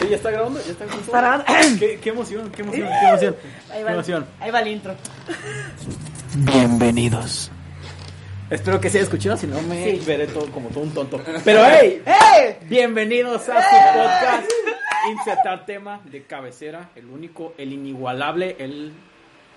Sí, ya está grabando, ya está grabando. ¿Qué, qué emoción, qué emoción, qué emoción. Ahí Qué va, emoción. ahí va el intro. Bienvenidos. Espero que se haya escuchado, si no me Sí. veré todo como todo un tonto. Pero hey, ¡Eh! bienvenidos a su podcast Insertar tema de cabecera, el único, el inigualable, el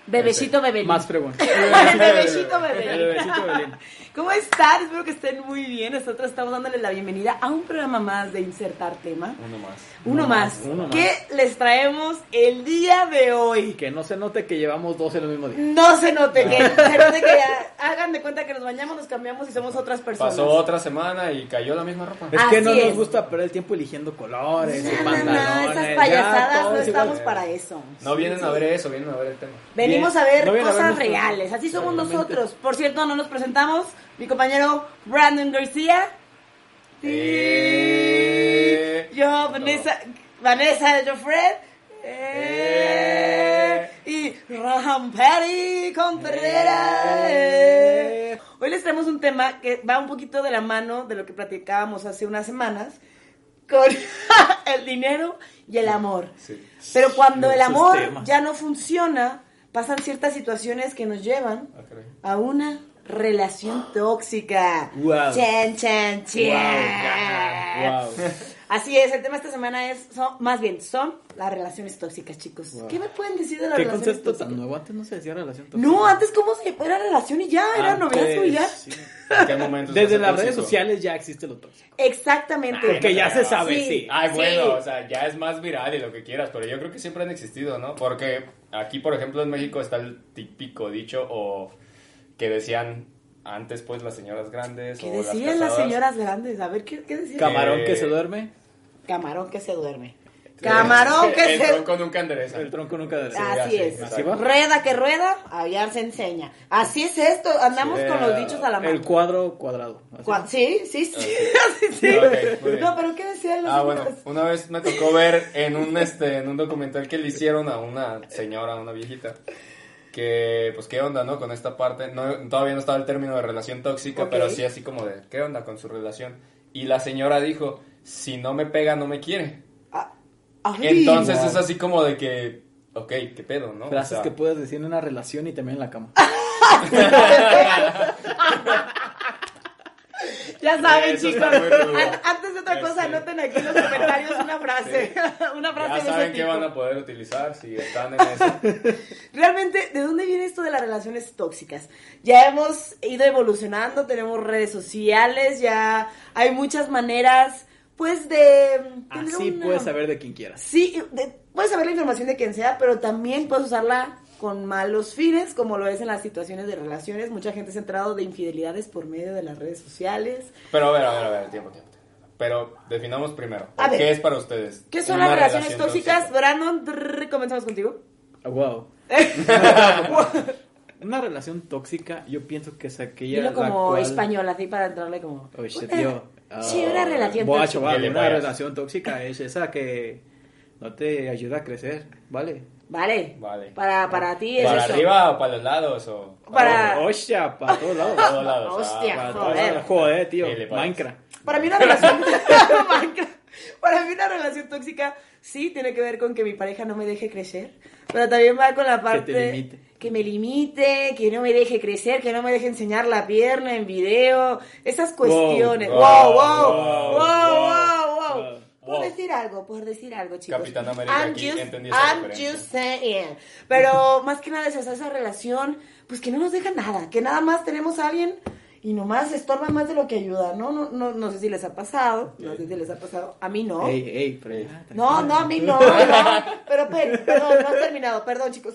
Bebecito Bebelín. más. El bebecito Bebelín. ¿Cómo están? Espero que estén muy bien. Nosotros estamos dándoles la bienvenida a un programa más de Insertar Tema. Uno más. Uno más. uno más. ¿Qué les traemos el día de hoy? Que no se note que llevamos dos en el mismo día. No se note que, se note que ya hagan de cuenta que nos bañamos, nos cambiamos y somos otras personas. Pasó otra semana y cayó la misma ropa. Es Así que no es. nos gusta perder el tiempo eligiendo colores y No, no, no, pantalones. esas ya, payasadas no es estamos igual. para eso. No vienen a ver eso, vienen a ver el tema. Venimos Bien. a ver No cosas reales, así somos nosotros. Por cierto, no nos presentamos. Mi compañero Brandon García. Eh. Yo, Vanessa, Vanessa Joffred. Eh, y Raham Perry Contreras. Eh. Hoy les traemos un tema que va un poquito de la mano de lo que platicábamos hace unas semanas con el dinero y el amor. Sí. Pero cuando el amor ya no funciona, pasan ciertas situaciones que nos llevan Ah, a una relación tóxica. Wow. Chan, chan, chan. Wow. Así es, el tema esta semana es, son, más bien, son las relaciones tóxicas, chicos. Wow. ¿Qué me pueden decir de las ¿Qué relaciones concepto tóxicas? tan nuevo? Antes no se decía relación tóxica. No, antes cómo se era relación y ya, era noviazgo y ya. sí. ¿En qué momento se Desde las tóxico? redes sociales ya existe lo tóxico. Exactamente. Porque ya se sabe, Sí. sí. Ay, Sí. bueno, o sea, ya es más viral y lo que quieras, pero yo creo que siempre han existido, ¿no? Porque aquí, por ejemplo, en México está el típico dicho o que decían antes, pues, las señoras grandes ¿Qué o las decían las casadas. señoras grandes? A ver, ¿qué, qué decían? Camarón Eh, que se duerme, Camarón que se duerme. Camarón que el se... tronco nunca endereza. el tronco nunca duerme. Así es. así va. Rueda que rueda, aullar se enseña. Así es esto, andamos Sí. con los dichos a la mano. El cuadro cuadrado. Cua- Sí, sí, sí. Así sí. No, pero ¿qué decían los Ah, bueno, una vez me tocó ver en un este en un documental que le hicieron a una señora, a una viejita, que pues qué onda, ¿no? Con esta parte, no, todavía no estaba el término de relación tóxica, pero sí así como de qué onda con su relación. Y la señora dijo, si no me pega, no me quiere. Ay. Entonces wow. es así como de que, ok, qué pedo, ¿no? O Frases sea, que puedes decir en una relación y también en la cama. Ya saben, Eso chicos. Antes de otra cosa, Este. anoten aquí en los comentarios una frase. una frase ya de ese saben qué tipo. van a poder utilizar si están en eso. Realmente, ¿de dónde viene esto de las relaciones tóxicas? Ya hemos ido evolucionando, tenemos redes sociales, ya hay muchas maneras, pues, de tener Así una- puedes saber de quién quieras. Sí, de- puedes saber la información de quien sea, pero también puedes usarla con malos fines, como lo es en las situaciones de relaciones. Mucha gente se ha enterado de infidelidades por medio de las redes sociales. Pero a ver, a ver, a ver, tiempo, tiempo. tiempo. Pero definamos primero, A ver. ¿qué es para ustedes? ¿Qué son las relaciones relación tóxicas? tóxica? Brandon, trrr, comenzamos contigo. Ah, wow. Una relación tóxica, yo pienso que es aquella Dilo la como cual... español, así para entrarle como... Oh, shit, Sí, Ah, una relación voy a tóxica. chaval, una vayas. relación tóxica es esa que no te ayuda a crecer, ¿vale? Vale. Vale. Para, para ti es ¿Para eso. arriba o para los lados? O... Para- Oh, hostia, para todos lados. Para todos lados. Hostia, ah, Para para todos joder. lados. Joder, tío. Minecraft. Para mí una relación... Minecraft. Para mí una relación tóxica sí tiene que ver con que mi pareja no me deje crecer, pero también va con la parte... te limite. Que me limite, que no me deje crecer, que no me deje enseñar la pierna en video, esas cuestiones. wow, Wow, wow, wow, wow, wow, wow, wow. Por wow. decir algo, por decir algo, chicos. Capitán América I'm aquí just, entendí esa I'm just saying. Pero más que nada es esa, esa relación, pues que no nos deja nada, que nada más tenemos a alguien y nomás estorba más de lo que ayuda, ¿no? No, no, no sé si les ha pasado, no sé si les ha pasado, a mí no. Ey, ey, No, no, a mí no, no. Pero, pero, perdón, no has terminado, perdón, chicos.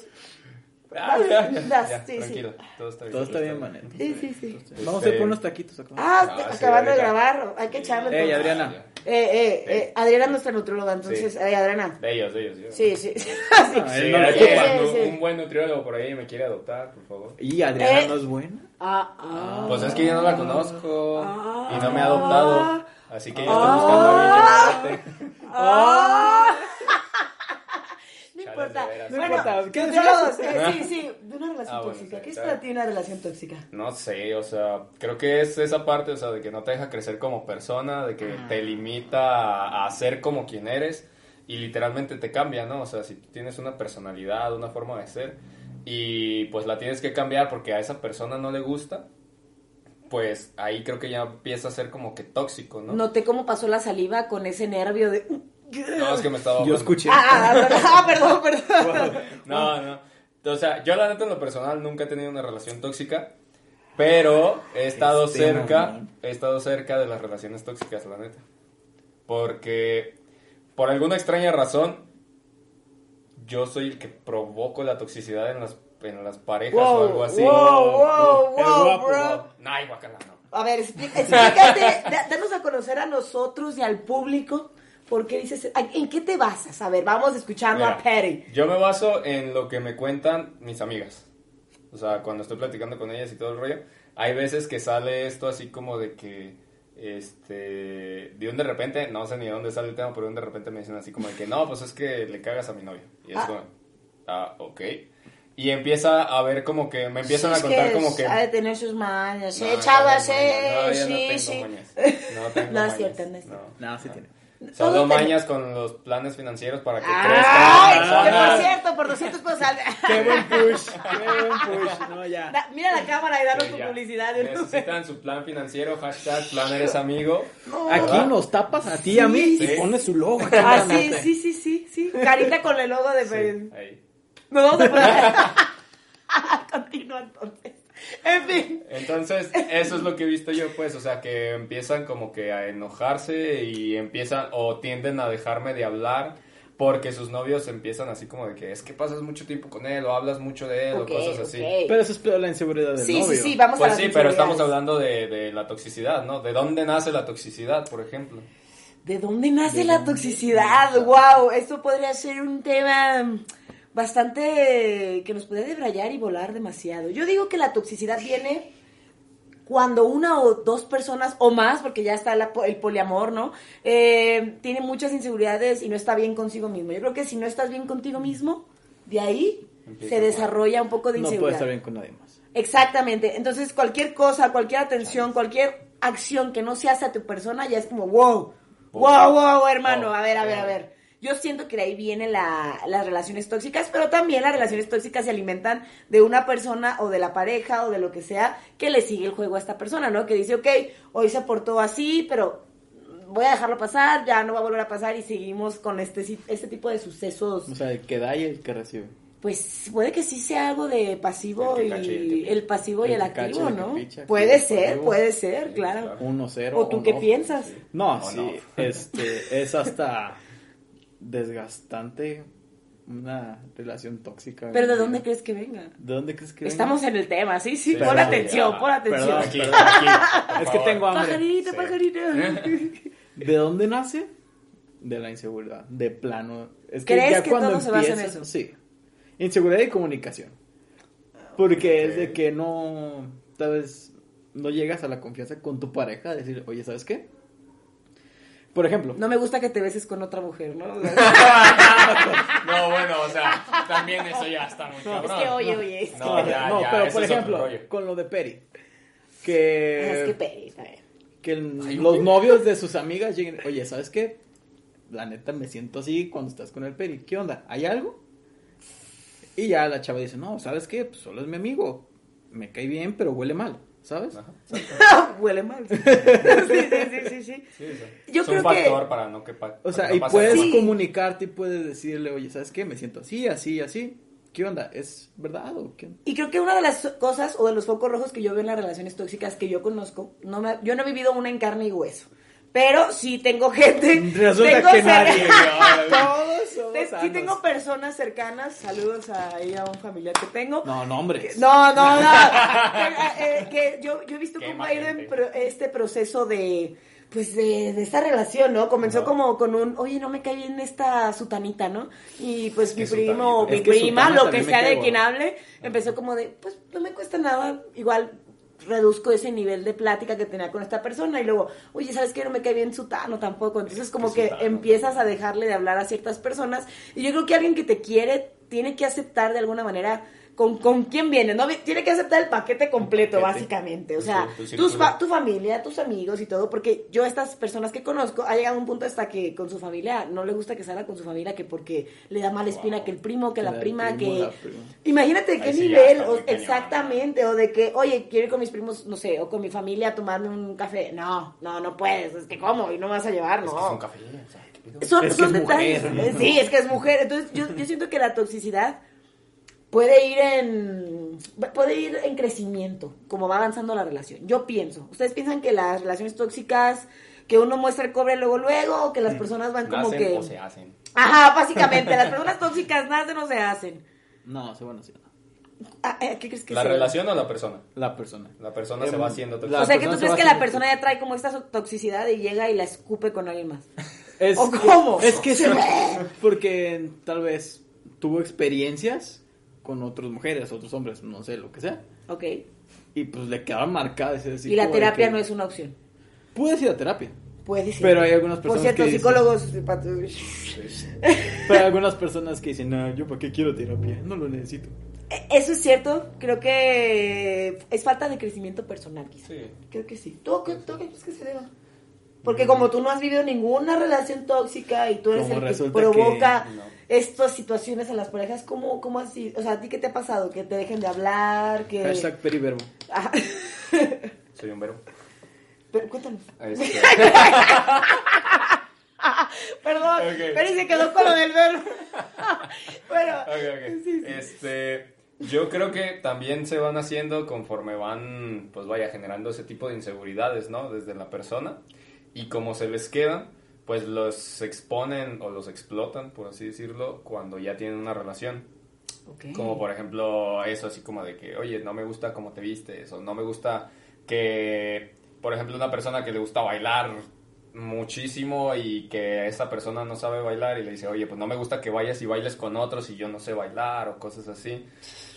Ah, ya, ya, Das, ya, sí, sí. tranquilo, todo está bien. Todo está bien. Sí, sí, sí. Vamos a ir por unos taquitos acá. Ah, Ah, acabando de grabar, hay que echarle. Ey. Adriana. Eh, eh, eh, Adriana es nuestra nutrióloga, entonces, eh, Adriana. De ellos, de ellos. yo. Sí, sí. sí. Ah, no un buen nutriólogo por ahí me quiere adoptar, por favor. Y Adriana Eh. no es buena. Ah, ah. Pues es que yo no la conozco Ah. y no me ha adoptado. Así que yo estoy buscando a alguien que me adopte. No importa. de veras. No bueno, importa, ¿qué eh, sí, sí, de una relación Ah, bueno, tóxica. sí, ¿Qué es para ti una relación tóxica? No sé, o sea, creo que es esa parte, o sea, de que no te deja crecer como persona, de que te limita a, a ser como quien eres y literalmente te cambia, ¿no? O sea, si tú tienes una personalidad, una forma de ser y pues la tienes que cambiar porque a esa persona no le gusta, pues ahí creo que ya empieza a ser como que tóxico, ¿no? Noté cómo pasó la saliva con ese nervio de... No, es que me estaba Yo escuché. Ah, ah, perdón, perdón. No, no. O sea, yo la neta en lo personal nunca he tenido una relación tóxica, pero he estado Este cerca, he estado cerca de las relaciones tóxicas, la neta. Porque por alguna extraña razón yo soy el que provoco la toxicidad en las en las parejas o algo así. wow, wow, El wow, guapo, bro. guapo. Ay, guacala, no. A ver, explícate, da- danos a conocer a nosotros y al público por qué dices, ¿en qué te basas? A ver, vamos escuchando a Mira, Perry. Yo me baso en lo que me cuentan mis amigas. O sea, cuando estoy platicando con ellas y todo el rollo, hay veces que sale esto así como de que, este, de un de repente, no sé ni de dónde sale el tema, pero de un de repente me dicen así como de que, no, pues es que le cagas a mi novio. Y es Ah. como, ah, ok. Y empieza a ver como que, me empiezan Sí, a contar es como que... Ha de tener sus mañas, No, eh, chavas, eh. No, yo no sí, tengo sí. mañas. No tengo No es mañas. cierto, no es cierto. No, sí tiene. Solo mañas con los planes financieros para que Ay, crezcan. que por cierto, por 200 pesos al... Qué buen push. Qué buen push. No, ya. Da- Mira la cámara y danos Sí, tu ya. publicidad. Necesitan su plan financiero, hashtag plan eres amigo. Aquí nos tapas a ti y a mí Sí. y pones su logo. aquí Ah, sí, sí, sí, sí, sí. Carita con el logo de Sí, Perry. ahí. Nos vamos a poner... Continúa entonces. En fin. Entonces, eso es lo que he visto yo, pues, o sea, que empiezan como que a enojarse y empiezan o tienden a dejarme de hablar porque sus novios empiezan así como de que es que pasas mucho tiempo con él o hablas mucho de él o cosas así. Pero eso es peor la inseguridad del Sí, novio. sí, sí, vamos a Pues las sí, pero estamos hablando de, de la toxicidad, ¿no? ¿De dónde nace la toxicidad, por ejemplo? ¿De dónde nace la toxicidad? Wow, esto podría ser un tema bastante que nos puede debrayar y volar demasiado. Yo digo que la toxicidad viene cuando una o dos personas o más, porque ya está la el poliamor, ¿no? Eh, tiene muchas inseguridades y no está bien consigo mismo. Yo creo que si no estás bien contigo mismo, de ahí Empieza se desarrolla un poco de No puede inseguridad. estar bien con nadie más. Exactamente. Entonces, cualquier cosa, cualquier atención, cualquier acción que no se hace a tu persona ya es como, wow, wow, wow, hermano. A ver, a ver, a ver. Yo siento que de ahí vienen la- las relaciones tóxicas, pero también las relaciones tóxicas se alimentan de una persona o de la pareja o de lo que sea que le sigue el juego a esta persona, ¿no? Que dice, ok, hoy se portó así, pero voy a dejarlo pasar, ya no va a volver a pasar y seguimos con este, este tipo de sucesos O sea, el que da y el que recibe. pues puede que sí sea algo de pasivo El y el pasivo y El activo, ¿no? picha, puede ser, puede ser, claro. claro. Uno, cero. ¿O tú qué no. piensas? No, O sí. no. Este, es hasta desgastante una relación tóxica. Pero ¿de dónde crees que venga? ¿De dónde crees que venga? Estamos en el tema, sí, sí, Sí, pon atención, ya, pon atención. perdón, Aquí, perdón. aquí, por Es que tengo hambre. Pajarito, Sí. pajarito. ¿De dónde nace? De la inseguridad, de plano. Es que ¿Crees ya que cuando todo se basa en empiezas- eso? Sí. Inseguridad y comunicación. Porque es de que no, tal vez, no llegas a la confianza con tu pareja, de decir, oye, ¿sabes qué? Por ejemplo, No me gusta que te beses con otra mujer, ¿no? No, bueno, o sea, también eso ya está muy es cabrón. que oye, oye, es que... No, ya, no, ya, pero por es ejemplo, con lo de Peri, Ah, que, Es que Peri, bien. que el- Ay, los novios de sus amigas lleguen, oye, ¿sabes qué? La neta me siento así cuando estás con el Peri, ¿qué onda? ¿Hay algo? Y ya la chava dice, no, ¿sabes qué? Pues solo es mi amigo, me cae bien, pero huele mal, ¿sabes? Ajá. Huele mal. Sí, sí, sí, sí, sí. Yo es creo un que- factor para no que pa- O sea, no y puedes. Sí. comunicarte y puedes decirle, oye, ¿sabes qué? Me siento así, así, así. ¿Qué onda? ¿Es verdad o qué? Y creo que una de las cosas o de los focos rojos que yo veo en las relaciones tóxicas que yo conozco, no me- yo no he vivido una en carne y hueso, pero sí tengo gente. Resulta tengo que nadie. Todos somos te- sí tengo personas cercanas, saludos a ella, a un familiar que tengo. No, nombres. No, no, no. Eh, eh, que yo, yo he visto Qué cómo ha ido en pro- este proceso de, pues, de, de esta relación, ¿no? Comenzó como con un, oye, no me cae bien esta sutanita, ¿no? Y pues mi ¿Qué primo, sutanita? mi prima, lo que sea de quien hable, empezó como de, pues, no me cuesta nada, igual reduzco ese nivel de plática que tenía con esta persona y luego, oye, ¿sabes qué? No me cae bien sutano tampoco. Entonces como ¿Qué que empiezas a dejarle de hablar a ciertas personas y yo creo que alguien que te quiere tiene que aceptar de alguna manera con, con quién viene, ¿no? Tiene que aceptar el paquete completo, paquete. básicamente. O sea, tu tus fa- tu familia, tus amigos y todo, porque yo estas personas que conozco, ha llegado un punto hasta que con su familia no le gusta que salga con su familia, que porque le da mala espina Wow. que el primo, que Que la la prima, primo, que... la prima. Imagínate de qué sí nivel, o- exactamente, o de que, oye, quiero ir con mis primos, no sé, o con mi familia a tomarme un café. No, no, no puedes, es que ¿cómo? Y no me vas a llevar, Es no. que es un café. Son, Es que son es detalles. mujer. Sí, es que es mujer. Entonces, yo, yo siento que la toxicidad puede ir en puede ir en crecimiento, como va avanzando la relación. Yo pienso. ¿Ustedes piensan que las relaciones tóxicas que uno muestra el cobre luego luego o que las personas van como ¿Nacen que o se hacen? Ajá, básicamente, las personas tóxicas nacen o se hacen. No, bueno, sí. no. Ah, eh, ¿Qué crees que ¿La sea? relación o la persona? La persona. La persona Em, se va haciendo tóxica. O sea, que tú se crees que la haciendo persona ya trae como esta toxicidad y llega y la escupe con alguien más. Es, ¿O cómo? Es que sí, porque tal vez tuvo experiencias con otras mujeres, otros hombres, no sé, lo que sea. Ok. Y pues le quedaban marcadas ese Y la terapia que- no es una opción. Puedes ir a terapia. Puede ser. Pero hay algunas Por personas cierto, que dicen- psicólogos. Pero hay algunas personas que dicen, no, yo para qué quiero terapia, no lo necesito. Eh, Eso es cierto. Creo que es falta de crecimiento personal, quizá. Sí. Creo que sí. ¿Tú, qué- tú qué crees que se deba? Porque como tú no has vivido ninguna relación tóxica y tú eres Como el que provoca que no. Estas situaciones en las parejas, ¿cómo, ¿cómo así? O sea, ¿a ti qué te ha pasado? ¿Que te dejen de hablar? que Hashtag periverbo. Ajá. Soy un verbo. Pero cuéntanos. Este, Perdón, Ok. pero se quedó con lo del verbo. bueno. Este, yo creo que también se van haciendo conforme van, pues vaya, generando ese tipo de inseguridades, ¿no? Desde la persona. Y como se les quedan, pues los exponen o los explotan, por así decirlo, cuando ya tienen una relación. Como por ejemplo eso así como de que, oye, no me gusta cómo te vistes, o no me gusta que, por ejemplo, una persona que le gusta bailar muchísimo y que esa persona no sabe bailar y le dice, oye, pues no me gusta que vayas y bailes con otros y yo no sé bailar o cosas así.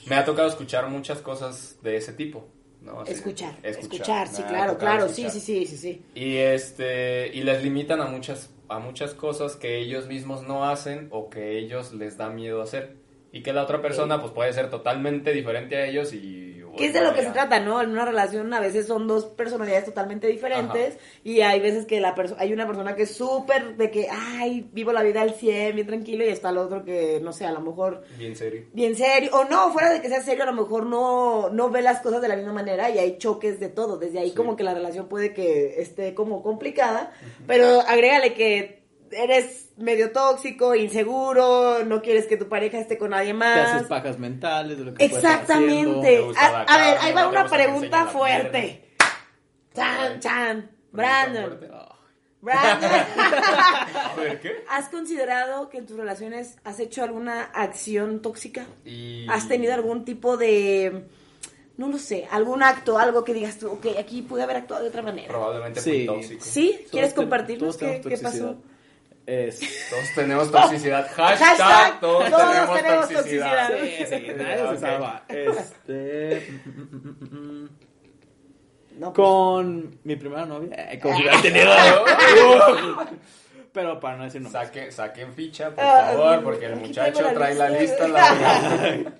Me ha tocado escuchar muchas cosas de ese tipo. ¿No? Así, escuchar, escuchar, escuchar, sí, ha claro, claro, sí, escuchar. sí, sí, sí, sí. Y este y les limitan a muchas a muchas cosas que ellos mismos no hacen o que ellos les da miedo hacer y que la otra persona pues puede ser totalmente diferente a ellos y ¿Qué es de lo que se trata, no? En una relación a veces son dos personalidades totalmente diferentes y hay veces que la hay una persona que es súper de que, ay, vivo la vida al 100, bien tranquilo y está el otro que, no sé, a lo mejor bien serio. bien serio, o no, fuera de que sea serio, a lo mejor no, no ve las cosas de la misma manera y hay choques de todo. Desde ahí Sí. como que la relación puede que esté como complicada, pero agrégale que eres medio tóxico, inseguro, no quieres que tu pareja esté con nadie Te más. haces pajas mentales de lo que Exactamente. Te gusta A, a ver, ahí va te una pregunta fuerte. Chan, chan. Brandon. haciendo. Brandon. A ver, ¿qué? ¿Has considerado que en tus relaciones has hecho alguna acción tóxica? Y ¿Has tenido algún tipo de, no lo sé, algún acto, algo que digas tú, ok, aquí pude haber actuado de otra manera? probablemente Sí. muy tóxico. ¿Sí? ¿Quieres compartirnos qué, qué pasó? Es... Todos tenemos toxicidad. Hashtag, Hashtag, todos, todos tenemos, tenemos toxicidad. toxicidad. Sí, sí, nadie se salva. Este... No, pues, Con mi primera novia. eh, hubiera tenido. Pero para no decir no. Saque- saquen ficha, por Ah, favor, porque el muchacho la trae la lista.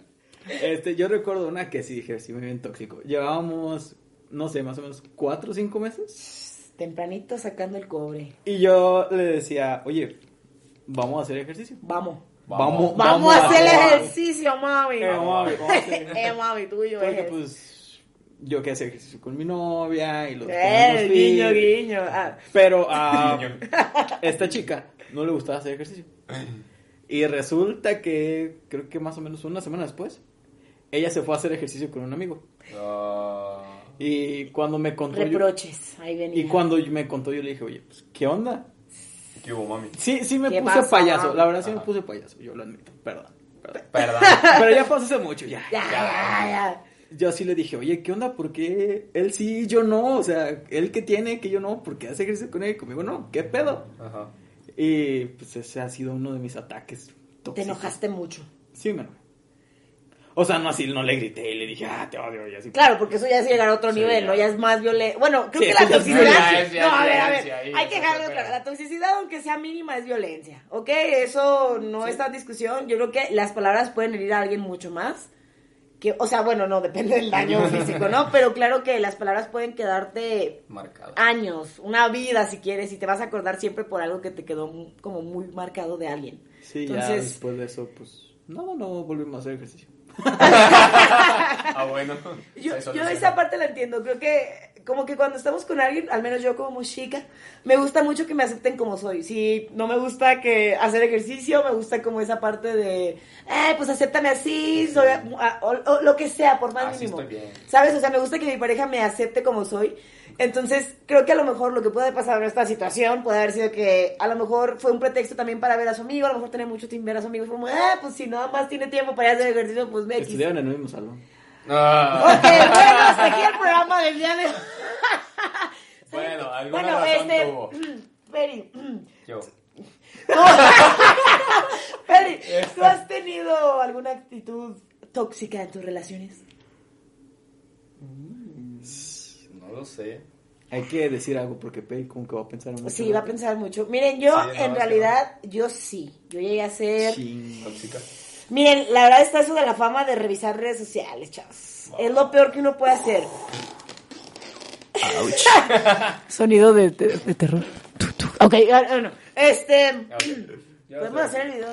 Este, yo recuerdo una que sí dije, sí, muy bien tóxico. Llevábamos, no sé, más o menos cuatro o cinco meses. Tempranito sacando el cobre. Y yo le decía, oye, vamos a hacer ejercicio. Vamos. Vamos. Vamos, a hacer vamos. ejercicio, mami. Eh, mami, vamos a hacer- eh, mami, tuyo Porque es. pues yo que hacer ejercicio con mi novia y los Eh, guiño, fit. guiño. Ah, Pero a Guiño. esta chica no le gustaba hacer ejercicio. Y resulta que creo que más o menos una semana después, ella se fue a hacer ejercicio con un amigo. Ah, Y cuando me contó... yo- reproches. Ahí venía. y cuando me contó, yo le dije, oye, pues, ¿qué onda? ¿Qué hubo, mami? Sí, sí me ¿Qué puse payaso. La verdad sí me puse payaso. Yo lo admito. Perdón. perdón. Perdón. Pero ya pasó hace mucho, ya. Ya, ya, ya. Yo sí le dije, oye, ¿qué onda? ¿Por qué él sí, yo no? O sea, él que tiene, que yo no. ¿Por qué hace ejercicio con él y conmigo no? ¿Qué pedo? Ajá. Y pues ese ha sido uno de mis ataques tóxicos. Te enojaste mucho. Sí, me enojé. O sea, no así, no le grité y le dije, ah, te odio, y así. Claro, porque eso ya es llegar a otro Sí, nivel, ya. ¿no? Ya es más violento. Bueno, creo Sí, que la es toxicidad. no, a ver, a ver. ahí, hay que dejarlo claro. La toxicidad, aunque sea mínima, es violencia. ¿Ok? Eso no está en discusión. Yo creo que las palabras pueden herir a alguien mucho más. Que, o sea, bueno, no, depende del daño físico, ¿no? Pero claro que las palabras pueden quedarte Marcado. años, una vida si quieres, y te vas a acordar siempre por algo que te quedó como muy marcado de alguien. Sí, ya después de eso, pues, no, no volvimos a hacer ejercicio. Ah, bueno. Yo, yo esa parte la entiendo. Creo que como que cuando estamos con alguien, al menos yo como chica, me gusta mucho que me acepten como soy. Si no me gusta que hacer ejercicio, me gusta como esa parte de, eh, pues acéptame así, soy, a- o, o lo que sea, por más Así mínimo. estoy bien. ¿Sabes? O sea, me gusta que mi pareja me acepte como soy. Entonces, creo que a lo mejor lo que puede pasar en esta situación puede haber sido que a lo mejor fue un pretexto también para ver a su amigo, a lo mejor tenía mucho tiempo ver a su amigo, fue como, ah, pues si nada más tiene tiempo para ir a hacer ejercicio, pues ve aquí. Estudiaron en el mismo salón. Ah. Ok, bueno, hasta aquí el programa del día de hoy. Bueno, alguna Bueno, razón este. tuvo. Peri. Yo. Peri, ¿tú has tenido alguna actitud tóxica en tus relaciones? No lo sé. Hay que decir algo porque Pei como que va a pensar mucho. Sí, va a pensar mucho. Miren, yo Sí, no, en realidad, yo sí. Yo llegué a ser. Tóxica. Miren, la verdad está eso de la fama de revisar redes sociales, chavos. Es lo peor que uno puede hacer. Sonido de, de- de terror. Ok, ah, bueno. Este. Podemos sé. hacer el video.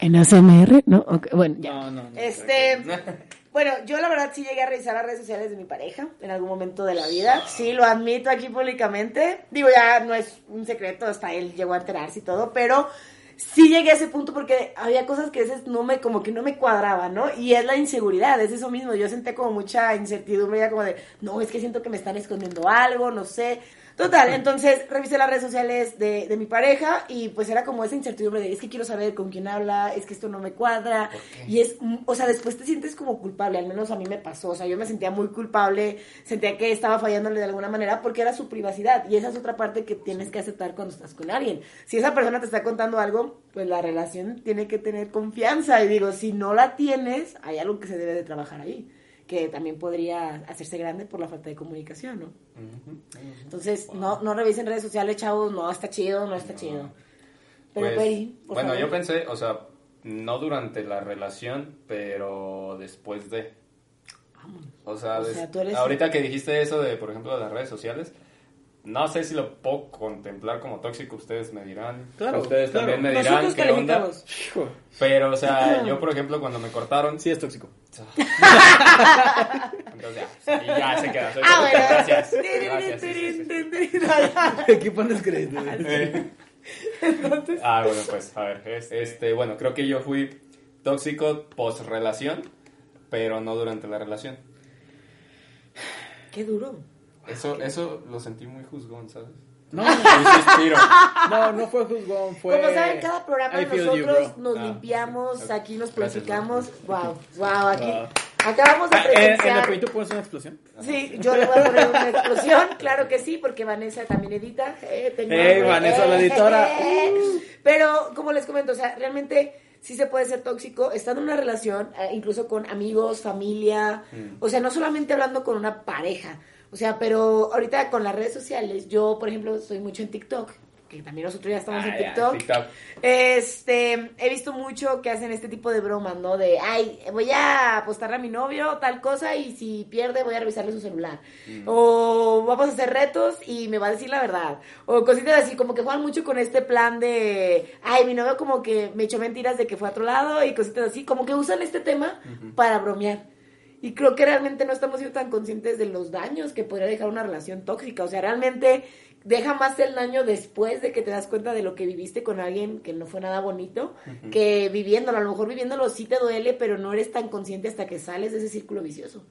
En ASMR, ¿no? Ok, bueno, ya. No, no, no. Este, bueno, yo la verdad sí llegué a revisar las redes sociales de mi pareja en algún momento de la vida. Sí, lo admito aquí públicamente. Digo, ya no es un secreto, hasta él llegó a enterarse y todo, pero sí llegué a ese punto porque había cosas que a veces no me, como que no me cuadraban, ¿no? Y es la inseguridad, es eso mismo. Yo senté como mucha incertidumbre, ya como de, no, es que siento que me están escondiendo algo, no sé. Total, entonces revisé las redes sociales de, de mi pareja y pues era como esa incertidumbre de es que quiero saber con quién habla, es que esto no me cuadra. Y es, mm, o sea, después te sientes como culpable, al menos a mí me pasó, o sea, yo me sentía muy culpable, sentía que estaba fallándole de alguna manera porque era su privacidad y esa es otra parte que tienes que aceptar cuando estás con alguien. Si esa persona te está contando algo, pues la relación tiene que tener confianza y digo, si no la tienes, hay algo que se debe de trabajar ahí que también podría hacerse grande por la falta de comunicación, ¿no? Entonces, no, no revisen redes sociales, chavos, no está chido, no está chido. Pero, Pues, Peri, por bueno, favor. yo pensé, o sea, no durante la relación, pero después de. O sea, O ahorita que dijiste eso de, por ejemplo, de las redes sociales, no sé si lo puedo contemplar como tóxico, ustedes me dirán. Claro, Ustedes claro. también me dirán Nosotros qué onda. Pero, o sea, yo, por ejemplo, cuando me cortaron, Sí, es tóxico. entonces ya, y ya se queda. Ah, bueno. gracias. Gracias, sí, sí, sí. Aquí pones crédito. Eh. Ah, bueno, pues, a ver, es- este, bueno, creo que yo fui tóxico post relación, pero no durante la relación. Qué duro. Eso, eso lo sentí muy juzgón, ¿sabes? No, no, no fue juzgón, fue... Como saben, cada programa you, nosotros nos Ah, limpiamos, aquí nos Gracias, bro. Wow, wow, aquí Wow. acabamos de Ah, ¿En, en el presenciar. pones una explosión? Sí, yo le voy a poner una explosión, claro que sí, porque Vanessa también edita. Eh, tengo ¡Ey, hambre. Vanessa, la editora! Pero, como les comento, o sea, realmente sí se puede ser tóxico estando en una relación, eh, incluso con amigos, familia, Mm. o sea, no solamente hablando con una pareja. O sea, pero ahorita con las redes sociales, yo, por ejemplo, estoy mucho en TikTok, que también nosotros ya estamos Ah, en ya, TikTok. TikTok. Este, he visto mucho que hacen este tipo de bromas, ¿no? De, ay, voy a apostarle a mi novio tal cosa y si pierde voy a revisarle su celular. O vamos a hacer retos y me va a decir la verdad. O cositas así, como que juegan mucho con este plan de, ay, mi novio como que me echó mentiras de que fue a otro lado y cositas así, como que usan este tema para bromear. Y creo que realmente no estamos siendo tan conscientes de los daños que podría dejar una relación tóxica. O sea, realmente deja más el daño después de que te das cuenta de lo que viviste con alguien que no fue nada bonito, que viviéndolo. A lo mejor viviéndolo sí te duele, pero no eres tan consciente hasta que sales de ese círculo vicioso.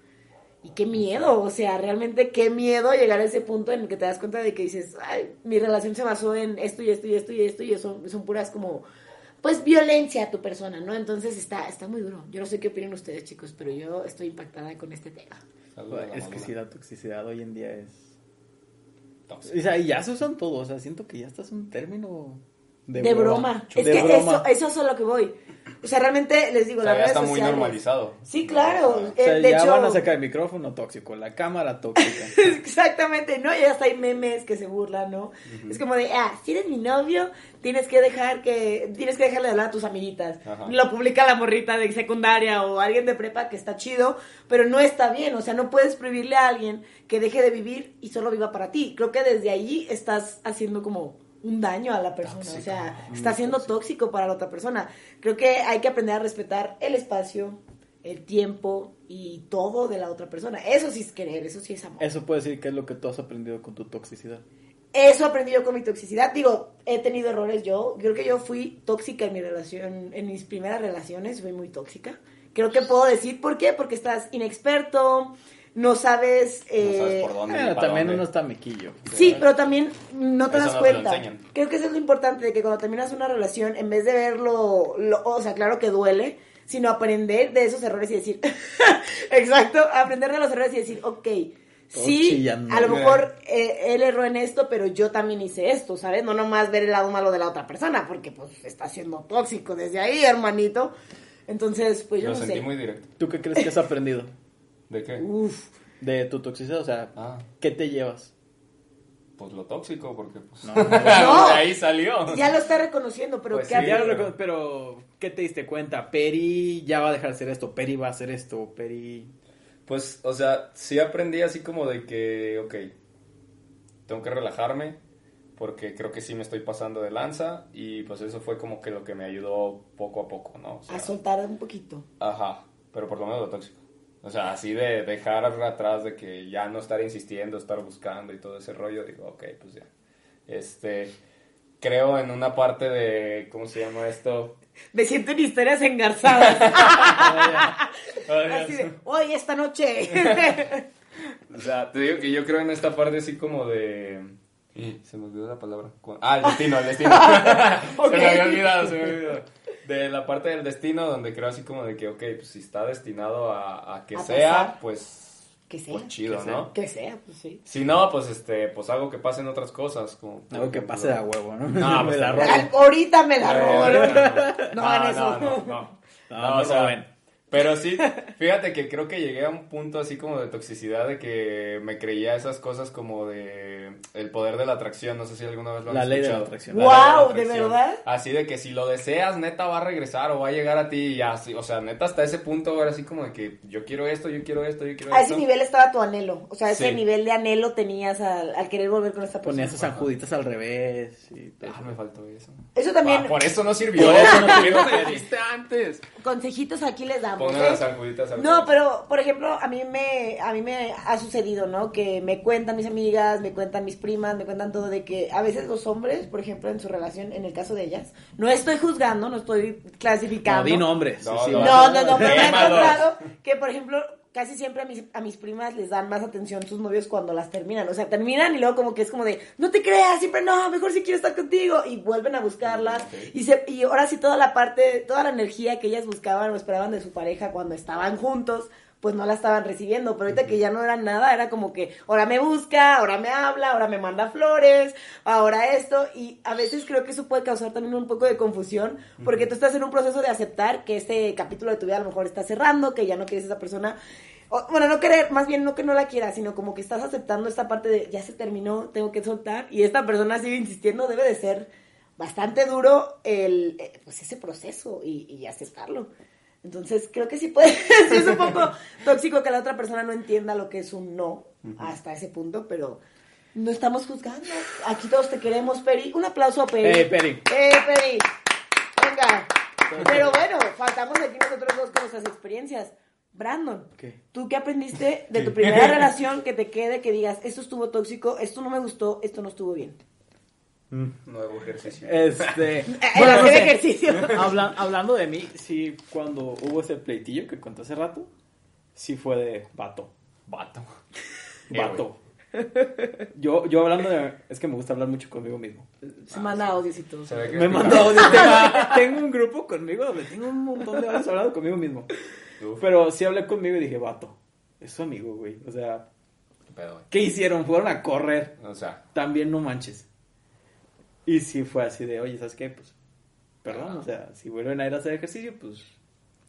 Y qué miedo, o sea, realmente qué miedo llegar a ese punto en el que te das cuenta de que dices, ay, mi relación se basó en esto y esto y esto y esto y eso son puras como, pues, violencia a tu persona, ¿no? Entonces está, está muy duro. Yo no sé qué opinan ustedes, chicos, pero yo estoy impactada con este tema. Saludos a la Es que sí, la toxicidad hoy en día es... O sea, y ya se usan todo, o sea, siento que ya estás un término de, De, broma. Es de que broma. eso, eso es a lo que voy. O sea, realmente les digo, O sea, las ya está muy normalizado. Sí, claro. O sea, Eh, de ya hecho, van a sacar el micrófono tóxico, la cámara tóxica. Exactamente, ¿no? Y hasta hay memes que se burlan, ¿no? Es como de, ah, si eres mi novio, tienes que dejar que, tienes que dejarle de hablar a tus amiguitas. Ajá. Lo publica la morrita de secundaria o alguien de prepa que está chido, pero no está bien, o sea, no puedes prohibirle a alguien que deje de vivir y solo viva para ti. Creo que desde ahí estás haciendo como un daño a la persona, o sea, está siendo tóxico para la otra persona. Creo que hay que aprender a respetar el espacio, el tiempo y todo de la otra persona. Eso sí es querer, eso sí es amor. Eso puede decir que es lo que tú has aprendido con tu toxicidad. Eso aprendí yo con mi toxicidad. Digo, he tenido errores yo. Creo que yo fui tóxica en mi relación, en mis primeras relaciones, fui muy tóxica. Creo que puedo decir por qué, porque estás inexperto, no sabes... No sabes eh, por dónde. para también dónde. uno está mequillo. Sí, pero también no te Eso das no te lo cuenta. Creo que eso es lo importante, de que cuando terminas una relación, en vez de verlo, lo- o sea, claro que duele, sino aprender de esos errores y decir, exacto, aprender de los errores y decir, ok, Todo sí, chillando. a lo mejor eh, él erró en esto, pero yo también hice esto, ¿sabes? No nomás ver el lado malo de la otra persona, porque pues está siendo tóxico desde ahí, hermanito. Entonces, pues yo Lo no sentí sé. muy directo. ¿Tú qué crees que has aprendido ¿De qué? Uf, de tu toxicidad? O sea, Ah, ¿qué te llevas? pues lo tóxico, porque pues... No, No. de ahí salió. ya lo está reconociendo, pero Pues ¿qué sí, Ya hace? lo recuerdo, pero ¿qué te diste cuenta? Peri ya va a dejar de hacer esto, Peri va a hacer esto, Peri... Pues, o sea, sí aprendí así como de que, ok, tengo que relajarme porque creo que sí me estoy pasando de lanza y pues eso fue como que lo que me ayudó poco a poco, ¿no? O sea, A soltar un poquito. Ajá, pero por lo menos lo tóxico. O sea, así de dejar atrás de que ya no estar insistiendo, estar buscando y todo ese rollo, digo, ok, pues ya. Este, creo en una parte de, ¿cómo se llama esto? Me siento en historias engarzadas. Ay, Así de, hoy, esta noche. O sea, te digo que yo creo en esta parte así como de... Se me olvidó la palabra. Ah, el destino, el destino. Se me había olvidado, se me había olvidado. De la parte del destino donde creo así como de que, ok, pues si está destinado a, a que A sea, pasar. pues... que sea. Pues chido, Que sea. ¿no? Que sea, pues sí. Si no, pues este, pues algo que pasen otras cosas. Como, Algo que pase de a huevo, ¿no? No, me pues, la no. robo. Ahorita me la robo. Eh, No, no, hagan no, eso. no, no. No, No, no o sea, roben. Pero sí, fíjate que creo que llegué a un punto así como de toxicidad de que me creía esas cosas como de el poder de la atracción, no sé si alguna vez lo han La ley de la escuchado. atracción. La ley la Wow, ¿de verdad? Así de que si lo deseas, neta va a regresar o va a llegar a ti y así, o sea, neta hasta ese punto era así como de que yo quiero esto, yo quiero esto, yo quiero A esto. ese nivel estaba tu anhelo. O sea, ese Sí. nivel de anhelo tenías al, al querer volver con esta persona. Ponías esas sanjuditas al revés y todo Ah, eso. me faltó eso. Eso también, Ah, por eso no sirvió. Eso no ¿Por qué sirvió. me dijiste antes. Consejitos aquí les damos. Pongan ¿eh? las sanjuditas al No, pero por ejemplo, a mí me a mí me ha sucedido, ¿no? Que me cuentan mis amigas, me cuentan mis primas, me cuentan todo de que a veces los hombres, por ejemplo, en su relación, en el caso de ellas, no estoy juzgando, no estoy clasificando. No, di nombres. No, Sí, no. No, no, no, pero me he encontrado que, por ejemplo, casi siempre a mis, a mis primas les dan más atención sus novios cuando las terminan. O sea, terminan y luego como que es como de, no te creas, siempre no, mejor si quiero estar contigo. Y vuelven a buscarlas. Ok. Y, se, y ahora sí toda la parte, toda la energía que ellas buscaban o esperaban de su pareja cuando estaban juntos, pues no la estaban recibiendo. Pero ahorita que ya no era nada, era como que ahora me busca, ahora me habla, ahora me manda flores, ahora esto. Y a veces creo que eso puede causar también un poco de confusión, porque tú estás en un proceso de aceptar que este capítulo de tu vida a lo mejor está cerrando, que ya no quieres a esa persona. O, bueno, no querer, más bien no que no la quieras, sino como que estás aceptando esta parte de ya se terminó, tengo que soltar, y esta persona sigue insistiendo, debe de ser bastante duro el, eh, pues ese proceso y, y aceptarlo. Entonces creo que sí puede, sí es un poco tóxico que la otra persona no entienda lo que es un no hasta ese punto, pero no estamos juzgando. Aquí todos te queremos, Peri. Un aplauso a Peri. ¡Eh, Peri! ¡Eh, Peri! Venga. Pero bueno, faltamos aquí nosotros dos con nuestras experiencias. Brandon, ¿Qué? ¿tú qué aprendiste de tu primera relación que te quede, que digas, esto estuvo tóxico, esto no me gustó, esto no estuvo bien? Nuevo ejercicio. Este. El bueno, no sé. ejercicio. Habla- hablando de mí, sí, cuando hubo ese pleitillo que conté hace rato, sí fue de vato. Vato. Vato. Yo, yo hablando de... Es que me gusta hablar mucho conmigo mismo. Se manda audios y todo. Me es mandó audio. Tengo, tengo un grupo conmigo donde tengo un montón de horas hablando conmigo mismo. Uf, Pero sí hablé conmigo y dije, vato, es su amigo, güey. O sea, qué pedo, güey. ¿qué hicieron? Fueron a correr. O sea, También no manches. Y sí fue así de, oye, ¿sabes qué? Pues, perdón, o sea, si vuelven a ir a hacer ejercicio, pues,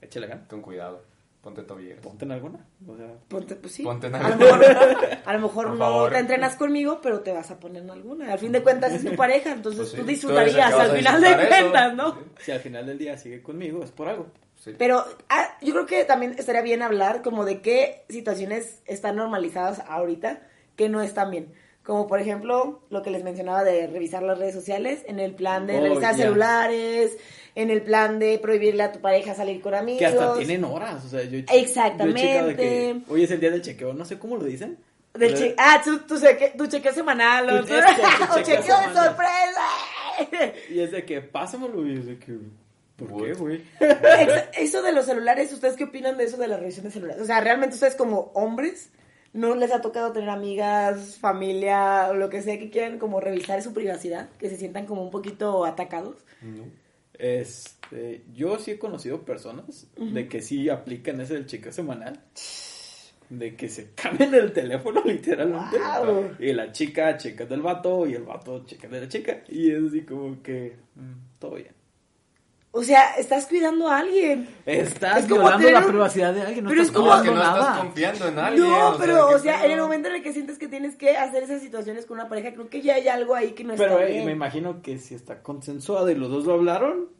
échale ganas. con cuidado. Ponte tobilleras. Ponte en alguna. O sea, Ponte, pues sí. Ponte en a lo alguna. mejor, a lo mejor no favor. te entrenas conmigo, pero te vas a poner en alguna. Al fin de cuentas es tu pareja, entonces Pues sí. tú disfrutarías al final de eso. cuentas, ¿no? si al final del día sigue conmigo, es por algo. Sí. Pero ah, yo creo que también estaría bien hablar como de qué situaciones están normalizadas ahorita que no están bien. Como por ejemplo lo que les mencionaba de revisar las redes sociales, en el plan de Oh, revisar celulares, en el plan de prohibirle a tu pareja salir con amigos. Que hasta tienen horas, o sea, yo, Exactamente. yo he de que hoy es el día del chequeo, no sé cómo lo dicen. Del che- ah, tu, tu, cheque- tu chequeo semanal o, Tu- chequeo de sorpresa. Y es de que, pásamelo, y es de que, ¿por What? qué, güey? Eso de los celulares, ¿ustedes qué opinan de eso de la revisión de celulares? O sea, realmente ustedes como hombres, ¿no les ha tocado tener amigas, familia, o lo que sea que quieran como revisar su privacidad? Que se sientan como un poquito atacados. Este, yo sí he conocido personas de que sí aplican ese del chequeo semanal. De que se cambian el teléfono literalmente. Wow. Y la chica checa del vato y el vato checa de la chica. Y es así como que, mm, todo bien. O sea, estás cuidando a alguien. Estás Es violando tener la privacidad de alguien. No Pero estás es como- que no estás confiando en alguien. no, pero, ¿qué o sea, en el momento en el que sientes que tienes que hacer esas situaciones con una pareja, creo que ya hay algo ahí que no Pero está eh, bien. me imagino que si está consensuado y los dos lo hablaron,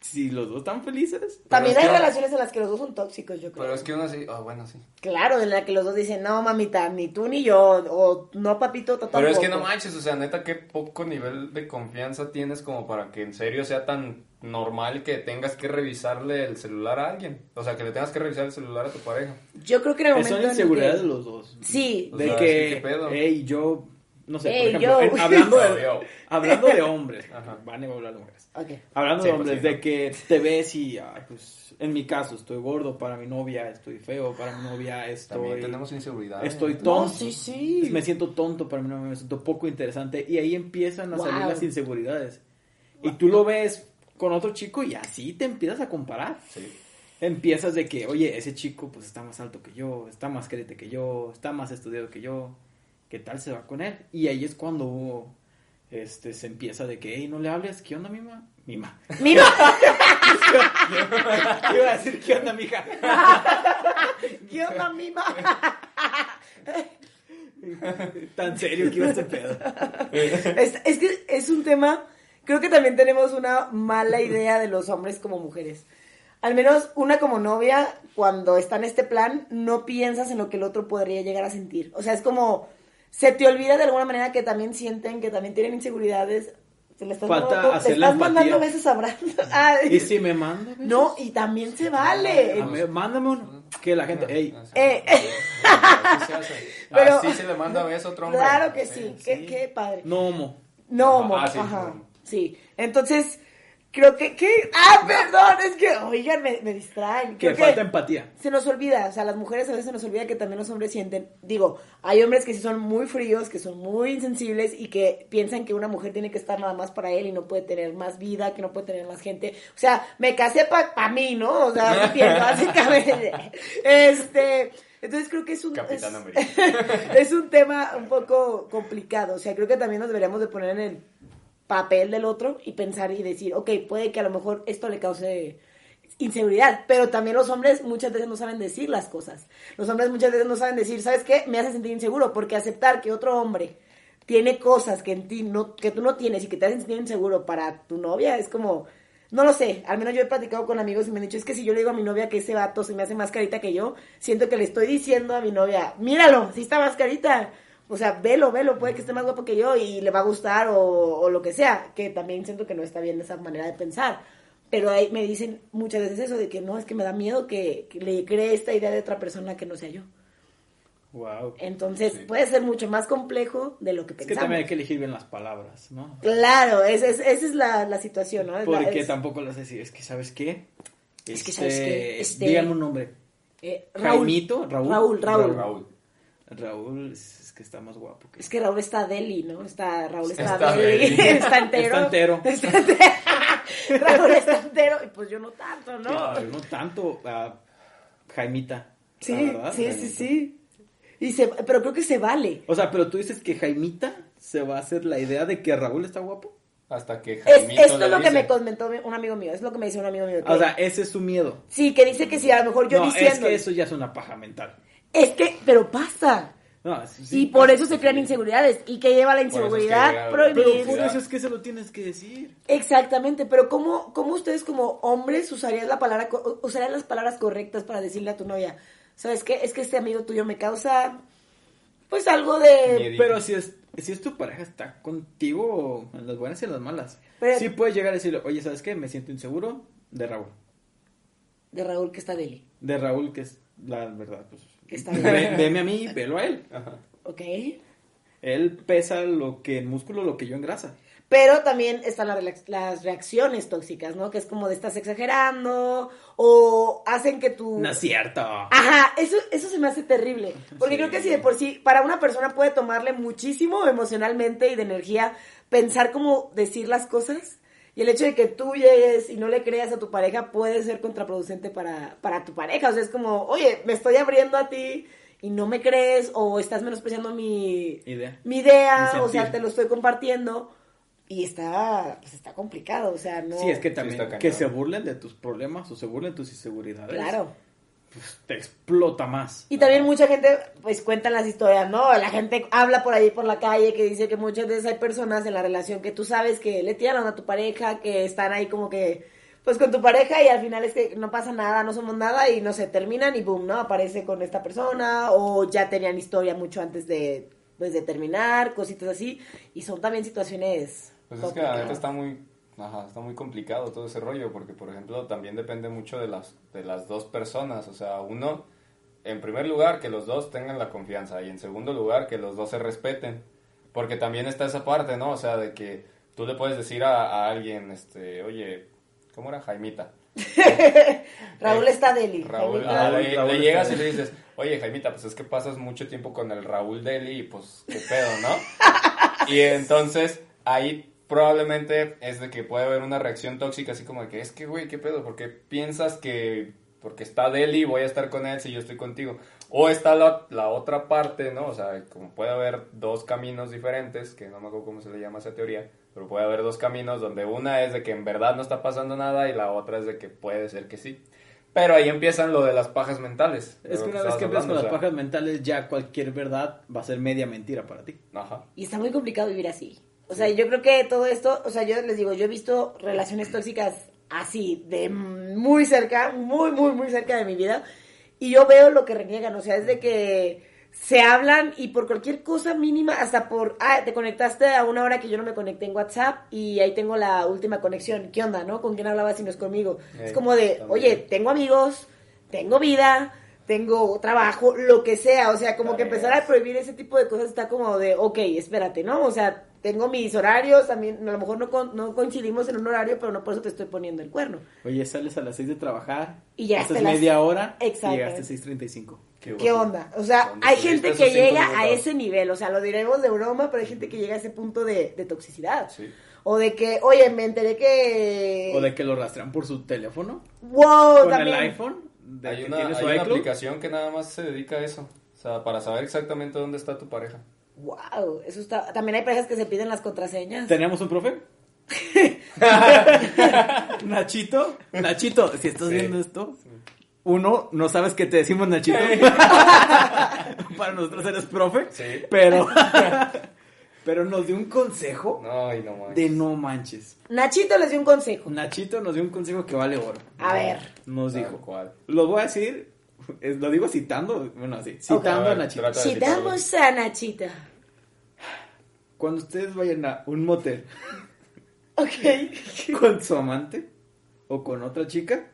si los dos están felices. También hay relaciones en las que los dos son tóxicos, yo creo. Pero es que uno así, ah, bueno, sí. Claro, en la que los dos dicen, no, mamita, ni tú ni yo, o no, papito, tú Pero es que tampoco". no manches, o sea, neta, qué poco nivel de confianza tienes como para que en serio sea tan normal que tengas que revisarle el celular a alguien. O sea, que le tengas que revisar el celular a tu pareja. Yo creo que en el momento son inseguridades de los dos. Sí, O De sea, que, sí, ¿qué pedo? hey, yo, no sé, por ejemplo, en- hablando, de, hablando de hombres, Ajá. van a hablar de mujeres. Hablando Sí, de pues, hombres, sí, de ¿no? que te ves y, ah, pues, en mi caso, estoy gordo para mi novia, estoy feo para mi novia, También estoy, tenemos inseguridad. estoy No, tonto. sí, sí. Me siento tonto para mi novia, me siento poco interesante. Y ahí empiezan a salir las inseguridades. Y tú lo ves con otro chico y así te empiezas a comparar. Sí. Empiezas de que, oye, ese chico pues está más alto que yo, está más querido que yo, está más estudiado que yo, ¿qué tal se va con él? Y ahí es cuando este, se empieza de que, hey, no le hables, ¿qué onda, mima? Mima. Mira, Iba a decir, ¿qué onda, mija? ¿qué onda, mima? Tan serio que iba este pedo. Es, es que es un tema, creo que también tenemos una mala idea de los hombres como mujeres. Al menos una como novia, cuando está en este plan, no piensas en lo que el otro podría llegar a sentir. O sea, es como, se te olvida de alguna manera que también sienten, que también tienen inseguridades. Se le estás, Falta mandando, hacer la estás mandando besos a Brandon. Ay, Y si me manda, besos, no, y también se vale. mí- mándame uno. Que la gente, hey, Así, Eh. así se hace. Pero- Así se le manda beso a otro hombre. Claro que sí, qué, sí. qué padre. no homo. No, Ajá, mo- ah, sí, ajá, no. sí. Entonces, creo que, que, ah, perdón, es que, oigan, me, me distraen. Que Creo que falta empatía. se nos olvida, o sea, las mujeres a veces se nos olvida que también los hombres sienten, digo, hay hombres que sí son muy fríos, que son muy insensibles y que piensan que una mujer tiene que estar nada más para él y no puede tener más vida, que no puede tener más gente. O sea, me casé para pa mí, ¿no? O sea, básicamente. Este, entonces creo que es un... Capitán es- es un tema un poco complicado. O sea, creo que también nos deberíamos de poner en el papel del otro y pensar y decir, ok, puede que a lo mejor esto le cause inseguridad, pero también los hombres muchas veces no saben decir las cosas. Los hombres muchas veces no saben decir, ¿sabes qué? Me hace sentir inseguro, porque aceptar que otro hombre tiene cosas que en ti no, que tú no tienes y que te hacen sentir inseguro para tu novia es como, no lo sé, al menos yo he platicado con amigos y me han dicho, es que si yo le digo a mi novia que ese vato se me hace más carita que yo, siento que le estoy diciendo a mi novia, míralo, si está más carita. O sea, velo, velo, puede que esté más guapo que yo y le va a gustar o, o lo que sea, que también siento que no está bien esa manera de pensar. Pero ahí me dicen muchas veces eso de que no, es que me da miedo que, que le cree esta idea de otra persona que no sea yo. Wow. Entonces Sí. puede ser mucho más complejo de lo que Es que pensamos. también hay que elegir bien las palabras, ¿no? Claro, esa es, esa es la, la situación, ¿no? Es la- Porque es- tampoco les decir, es que ¿sabes qué? Es que, ¿sabes qué? Este- Dígame un nombre. eh, Raúl. Jaimito, Raúl. Raúl, Raúl. Raúl. Raúl es, es que está más guapo que Es que Raúl está deli, ¿no? Está, Raúl está, Está deli. deli. está entero. Está entero. Está entero. Raúl está entero. Y pues yo no tanto, ¿no? No, no tanto. Jaimita. sí, verdad, sí, sí, Jaimita. sí. Y se, pero creo que se vale. O sea, pero tú dices que Jaimita se va a hacer la idea de que Raúl está guapo. Hasta que Es, Jaimito esto le es lo que dice. me comentó un amigo mío. Es lo que me dice un amigo mío. que- O sea, ese es su miedo. sí, que dice que si a lo mejor yo no, diciendo. es que eso ya es una paja mental. Es que, pero pasa. No, eso sí y por eso se crean inseguridades. ¿Y que lleva la Por eso es que inseguridad? Prohibir. Pero por eso es que se lo tienes que decir. Exactamente, pero ¿cómo, ¿cómo ustedes como hombres usarían la palabra, usarían las palabras correctas para decirle a tu novia? ¿Sabes qué? Es que este amigo tuyo me causa, pues algo de... Miedito. Pero si es, si es tu pareja, está contigo en las buenas y en las malas. Pero- sí puedes llegar a decirle, oye, ¿sabes qué? Me siento inseguro de Raúl. De Raúl que está deli. De Raúl, que es la verdad, pues. Que está ve- bien. veme a mí, velo a él. Ajá. ¿Ok? Él pesa lo que en músculo, lo que yo en grasa. Pero también están las, reacciones tóxicas, ¿no? Que es como de estás exagerando o hacen que tu... No es cierto. Ajá, eso, eso se me hace terrible. Porque Sí. creo que si de por sí, para una persona puede tomarle muchísimo emocionalmente y de energía pensar cómo decir las cosas. Y el hecho de que tú llegues y no le creas a tu pareja puede ser contraproducente para, para tu pareja. O sea, es como, oye, me estoy abriendo a ti y no me crees o estás menospreciando mi, Idea. mi idea, Mi o sea, te lo estoy compartiendo. Y está, pues está complicado, o sea, no... Sí, es que también que se burlen de tus problemas o se burlen de tus inseguridades. Claro. Pues, te explota más. Y también mucha gente, pues cuentan las historias, ¿no? La gente habla por ahí por la calle que dice que muchas veces hay personas en la relación que tú sabes que le tiran a tu pareja, que están ahí como que, pues con tu pareja y al final es que no pasa nada, no somos nada y no se terminan y boom, ¿no? Aparece con esta persona o ya tenían historia mucho antes de, pues, de terminar, cositas así. Y son también situaciones... Pues es que la neta está muy, ajá, está muy complicado todo ese rollo, porque por ejemplo también depende mucho de las, de las dos personas, o sea, uno, en primer lugar, que los dos tengan la confianza, y en segundo lugar, que los dos se respeten, porque también está esa parte, ¿no? O sea, de que tú le puedes decir a, a alguien, este, oye, ¿cómo era? Jaimita. Raúl Eh, está deli. Raúl, ah, Raúl- le, Raúl le llegas y le dices, oye Jaimita, pues es que pasas mucho tiempo con el Raúl Deli y pues qué pedo, ¿no? y entonces ahí probablemente es de que puede haber una reacción tóxica así como de que es que güey, qué pedo, porque piensas que porque está Deli voy a estar con él si yo estoy contigo. O está la, la otra parte, ¿no? O sea, como puede haber dos caminos diferentes, que no me acuerdo cómo se le llama esa teoría, pero puede haber dos caminos donde una es de que en verdad no está pasando nada y la otra es de que puede ser que sí. Pero ahí empiezan lo de las pajas mentales. Es que una vez que empiezas con las pajas mentales, ya cualquier verdad va a ser media mentira para ti. Ajá. Y está muy complicado vivir así. O sea, yo creo que todo esto, o sea, yo les digo, yo he visto relaciones tóxicas así, de muy cerca, muy, muy, muy cerca de mi vida. Y yo veo lo que reniegan, o sea, es de que se hablan y por cualquier cosa mínima, hasta por, ah, te conectaste a una hora que yo no me conecté en WhatsApp y ahí tengo la última conexión. ¿Qué onda, no? ¿Con quién hablabas si no es conmigo? es como de, también. oye, tengo amigos, tengo vida, tengo trabajo, lo que sea. O sea, como que empezar a prohibir ese tipo de cosas está como de, ok, espérate, ¿no? O sea, tengo mis horarios, también, a lo mejor no, con- no coincidimos en un horario, pero no por eso te estoy poniendo el cuerno. Oye, sales a las 6 de trabajar, Y ya haces las- media hora y Exactamente. llegaste a 6.35. ¿Qué onda? O sea, ¿Dónde hay gente que llega a ese nivel, o sea, lo diremos de broma, pero hay gente que llega a ese punto de, de toxicidad. Sí. O de que, oye, me enteré que... O de que lo rastrean por su teléfono, Wow, con también. el iPhone, de Hay que una, tiene su hay una aplicación que nada más se dedica a eso. O sea, para saber exactamente dónde está tu pareja. Wow, eso está... También hay parejas que se piden las contraseñas. ¿Tenemos un profe? Nachito, Nachito, si estás Sí. viendo esto, uno, no sabes que te decimos Nachito. Para nosotros eres profe, Sí. pero, pero nos dio un consejo No, y no más. de no manches. Nachito les dio un consejo. Nachito nos dio un consejo que vale oro. A ver. Nos dijo, cual. lo voy a decir, es- lo digo citando, bueno, así, citando A a ver, Nachito. trata Citamos a Nachito. Cuando ustedes vayan a un motel Ok. con su amante o con otra chica,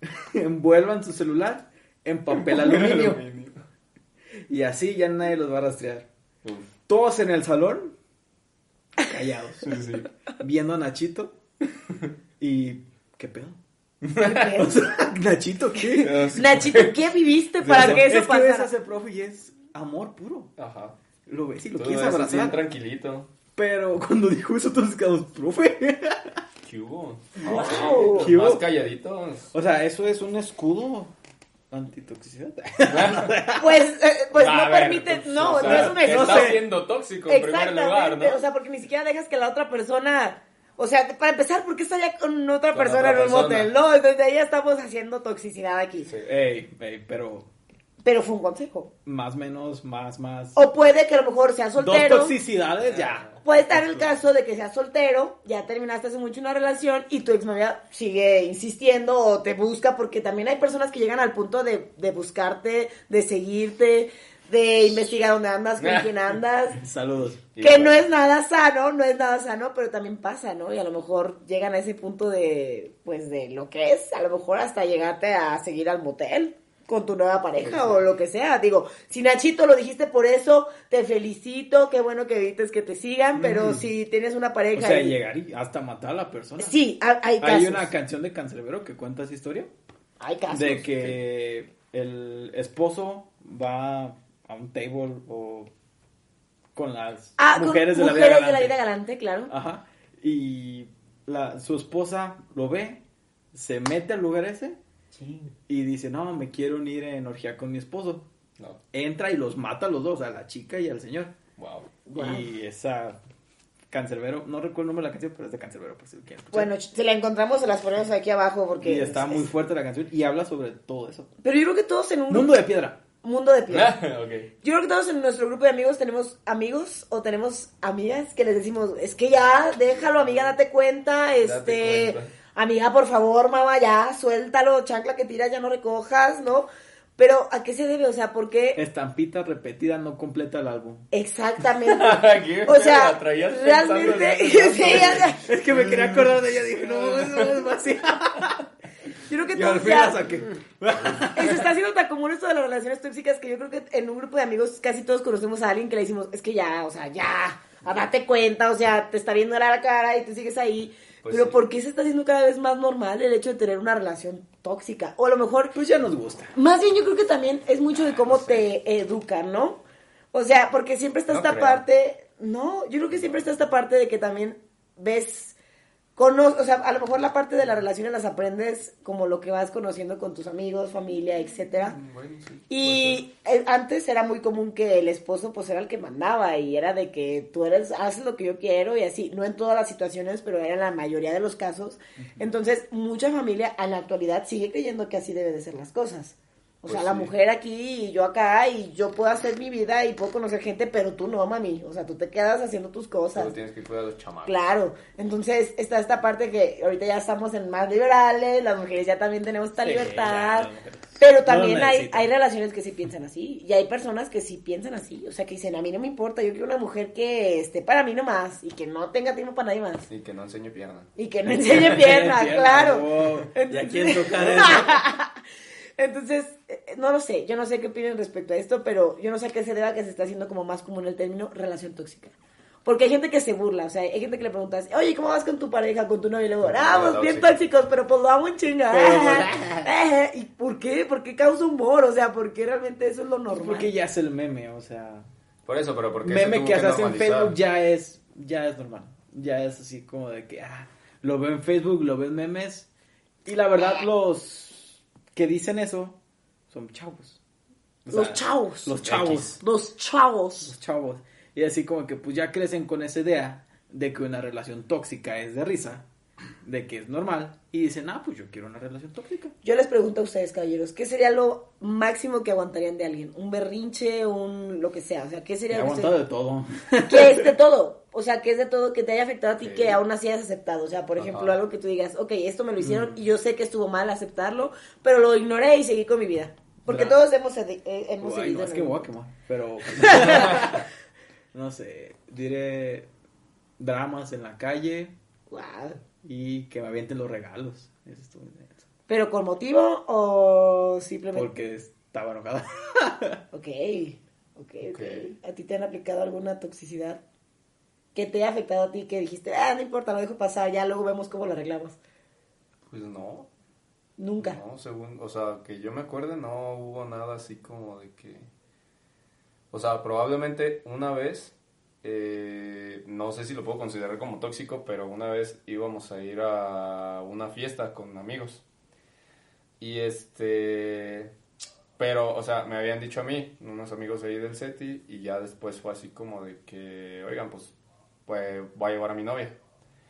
envuelvan su celular en papel aluminio. Y así ya nadie los va a rastrear. Uf, Todos en el salón, callados, sí, sí. viendo a Nachito. Y, ¿qué pedo? ¿Qué? O sea, Nachito, ¿qué? Nachito, ¿qué viviste para que eso es que ves a ese profe y es amor puro. Ajá. Lo ves y lo quieres así bien abrazar. tranquilito. Pero cuando dijo eso, todos quedamos, profe. ¿Qué hubo? Wow. ¿Qué Más hubo? calladitos. O sea, eso es un escudo antitoxicidad. Pues, eh, pues A no ver, permite, pues, no, o no es un te excusa. Está siendo tóxico en primer lugar, Exactamente, ¿no? o sea, porque ni siquiera dejas que la otra persona, o sea, para empezar, ¿por qué está ya con otra Con persona otra en un persona. motel? No, entonces ahí ya estamos haciendo toxicidad aquí. Sí. ey, ey, pero Pero fue un consejo. más menos, más, más. O puede que a lo mejor sea Dos soltero. toxicidades ya. Puede estar el caso de que seas soltero, ya terminaste hace mucho una relación y tu exnovia sigue insistiendo o te busca, porque también hay personas que llegan al punto de, de buscarte, de seguirte, de investigar dónde andas, con quién andas. Saludos. Que no es nada sano, no es nada sano, pero también pasa, ¿no? Y a lo mejor llegan a ese punto de, pues, de lo que es, a lo mejor hasta llegarte a seguir al motel con tu nueva pareja o lo que sea. Digo, si Nachito lo dijiste por eso, te felicito, qué bueno que evites que te sigan, pero si tienes una O pareja... sea, y- llegar y hasta matar a la persona. Sí, ha- hay casos. Hay una canción de Cancerbero que cuenta esa historia. Hay casos. De que el esposo va a un table o con las Ah, con mujeres de la vida de la vida galante, claro. Ajá. Y la, su esposa lo ve, se mete al lugar ese y dice, no, me quiero unir en orgía con mi esposo. No. Entra y los mata a los dos, a la chica y al señor. Wow. Wow. Y esa Cancerbero, no recuerdo el nombre de la canción, pero es de Cancerbero, por si lo quieren escuchar. Bueno, si la encontramos, se las ponemos aquí abajo porque... y está es- muy fuerte la canción y habla sobre todo eso. Pero yo creo que todos en un Mundo de piedra. mundo de piel. ok. Yo creo que todos en nuestro grupo de amigos tenemos amigos o tenemos amigas que les decimos, es que ya, déjalo, amiga, date cuenta, este, cuenta. Amiga, por favor, mamá, ya, suéltalo, chancla que tiras, ya no recojas, ¿no? Pero, ¿a qué se debe? O sea, ¿por qué? Estampita repetida no completa el álbum. Exactamente. O sea, realmente, sí, ya. Es que me quería acordar de ella, dije, no, eso es vacío. Yo creo que Y al fin ya- la saqué. Se está haciendo tan común esto de las relaciones tóxicas que yo creo que en un grupo de amigos casi todos conocemos a alguien que le decimos, es que ya, o sea, ya, date cuenta, o sea, te está viendo la cara y tú sigues ahí. Pues Pero sí. ¿por qué se está haciendo cada vez más normal el hecho de tener una relación tóxica? O a lo mejor, Pues ya nos gusta. más bien yo creo que también es mucho de cómo te educan, ¿no? O sea, porque siempre está No esta creo. parte, no, yo creo que siempre está esta parte de que también ves, cono o sea, a lo mejor la parte de las relaciones las aprendes como lo que vas conociendo con tus amigos, familia, etcétera. Bueno, sí, puede Y eh, antes era muy común que el esposo pues era el que mandaba y era de que tú eres, haces lo que yo quiero y así, no en todas las situaciones, pero era en la mayoría de los casos. Entonces, mucha familia en la actualidad sigue creyendo que así deben de ser las cosas. O Pues sea, la mujer aquí y yo acá y yo puedo hacer mi vida y puedo conocer gente, pero tú no, mami. O sea, tú te quedas haciendo tus cosas. Solo tienes que cuidar a los chamacos. Claro, entonces está esta parte que ahorita ya estamos en más liberales, las mujeres ya también tenemos esta Sí, libertad, pero también No hay, hay relaciones que sí piensan así y hay personas que sí piensan así, o sea que dicen a mí no me importa, yo quiero una mujer que esté para mí nomás y que no tenga tiempo para nadie más Y que no enseñe pierna. y que no enseñe pierna, claro. wow. Ya Entonces- quieren tocar eso. Entonces, no lo sé, yo no sé qué opinan respecto a esto, pero yo no sé a qué se deba que se está haciendo como más común el término relación tóxica. Porque hay gente que se burla, o sea, hay gente que le preguntas, oye, ¿cómo vas con tu pareja, con tu novio? Y luego, ah, pues bien Tóxico. tóxicos, pero pues lo amo en chinga. Pero, ¿Y por qué? ¿Por qué causa humor? O sea, ¿por qué realmente eso es lo normal? Porque ya es el meme, o sea. Por eso, pero porque Meme que se hace en Facebook ya es, ya es normal. Ya es así como de que, ah, lo veo en Facebook, lo veo en memes. Y la verdad, los que dicen eso son chavos. O sea, Los chavos. Los chavos. Los chavos. Los chavos. Y así como que pues ya crecen con esa idea de que una relación tóxica es de risa, de que es normal. Y dicen, ah, pues yo quiero una relación tóxica. Yo les pregunto a ustedes, caballeros, ¿qué sería lo máximo que aguantarían de alguien? ¿Un berrinche, un lo que sea? O sea, ¿qué He sería lo que aguantado de todo. que es de todo. O sea, que es de todo que te haya afectado a ti Sí. que aún así hayas aceptado. O sea, por Ajá. ejemplo, algo que tú digas, ok, esto me lo hicieron Mm. y yo sé que estuvo mal aceptarlo, pero lo ignoré y seguí con mi vida. Porque todos hemos, eh, hemos seguido. no, es que voy a algún- quemar. Pero. no sé. Diré dramas en la calle Guau. Y que me avienten los regalos. Eso estuvo. ¿Pero con motivo o simplemente? Porque estaba enojada. Ok, ok, ok. Ok. ¿A ti te han aplicado alguna toxicidad que te haya afectado a ti que dijiste, ah, no importa, lo dejo pasar, ya luego vemos cómo lo arreglamos? Pues no. Nunca. No, según, o sea, que yo me acuerde, no hubo nada así como de que... O sea, probablemente una vez, eh, no sé si lo puedo considerar como tóxico, pero una vez íbamos a ir a una fiesta con amigos. Y este... Pero, o sea, me habían dicho a mí, unos amigos ahí del SETI, y ya después fue así como de que, oigan, pues, pues voy a llevar a mi novia.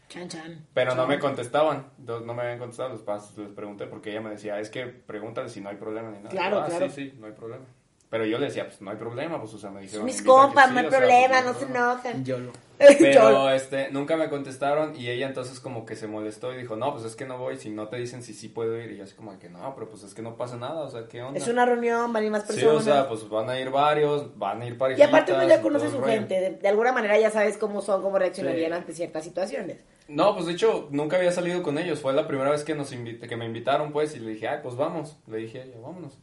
Chan, chan. Pero no me contestaban, no me habían contestado, los padres les pregunté porque ella me decía, es que pregúntale si no hay problema ni nada. Claro, ah, claro. sí, sí, no hay problema. Pero yo le decía, pues no hay problema, pues o sea, me dijeron. Mis "Invita, compas, no hay sí", o sea, problema, pues, no se enojen. Yo lo. Pero este, nunca me contestaron y ella entonces como que se molestó y dijo, no, pues es que no voy, si no te dicen si sí puedo ir. Y yo así como que no, pero pues es que no pasa nada, o sea, ¿qué onda? Es una reunión, van a ir más Sí, personas. o sea, pues van a ir varios, van a ir y parejitas. aparte uno ya y conoce todo el su rollo. gente, de, de alguna manera ya sabes cómo son, cómo reaccionarían Sí. ante ciertas situaciones. No, pues de hecho nunca había salido con ellos. Fue la primera vez que nos invite, que me invitaron, pues, y le dije, ay, pues vamos. Le dije a ella, vámonos.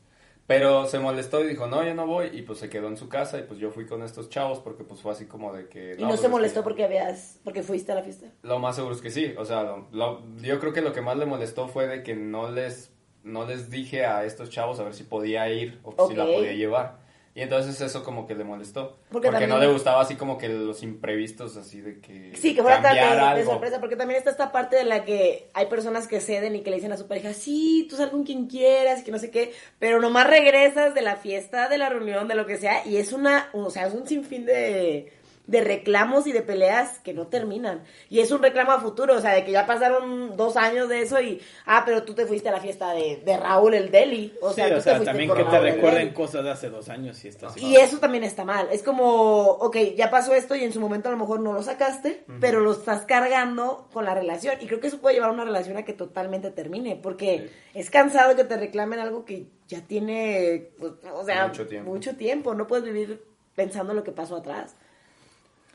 Pero se molestó y dijo, no, yo no voy. Y pues se quedó en su casa y pues yo fui con estos chavos porque pues fue así como de que... Y no, pues, se es molestó que- porque habías, porque fuiste a la fiesta. Lo más seguro es que sí. O sea, lo- lo- yo creo que lo que más le molestó fue de que no les, no les dije a estos chavos a ver si podía ir o si la podía llevar. Y entonces eso como que le molestó. Porque Porque, también- no le gustaba así como que los imprevistos así de que... Sí, que fuera tan de, sorpresa, porque también está esta parte de la que hay personas que ceden y que le dicen a su pareja, sí, tú sal con quien quieras, y que no sé qué, pero nomás regresas de la fiesta, de la reunión, de lo que sea, y es una, o sea, es un sinfín de, de reclamos y de peleas que no terminan. Y es un reclamo a futuro, o sea, de que ya pasaron dos años de eso y, ah, pero tú te fuiste a la fiesta de, de Raúl el Deli. O sea, sí, tú o te sea, fuiste también que te Raúl recuerden cosas de hace dos años y estás. Y eso también está mal. Es como, ok, ya pasó esto y en su momento a lo mejor no lo sacaste, pero lo estás cargando con la relación. Y creo que eso puede llevar a una relación a que totalmente termine, porque es cansado que te reclamen algo que ya tiene, pues, o sea, Mucho tiempo. mucho tiempo. No puedes vivir pensando lo que pasó atrás.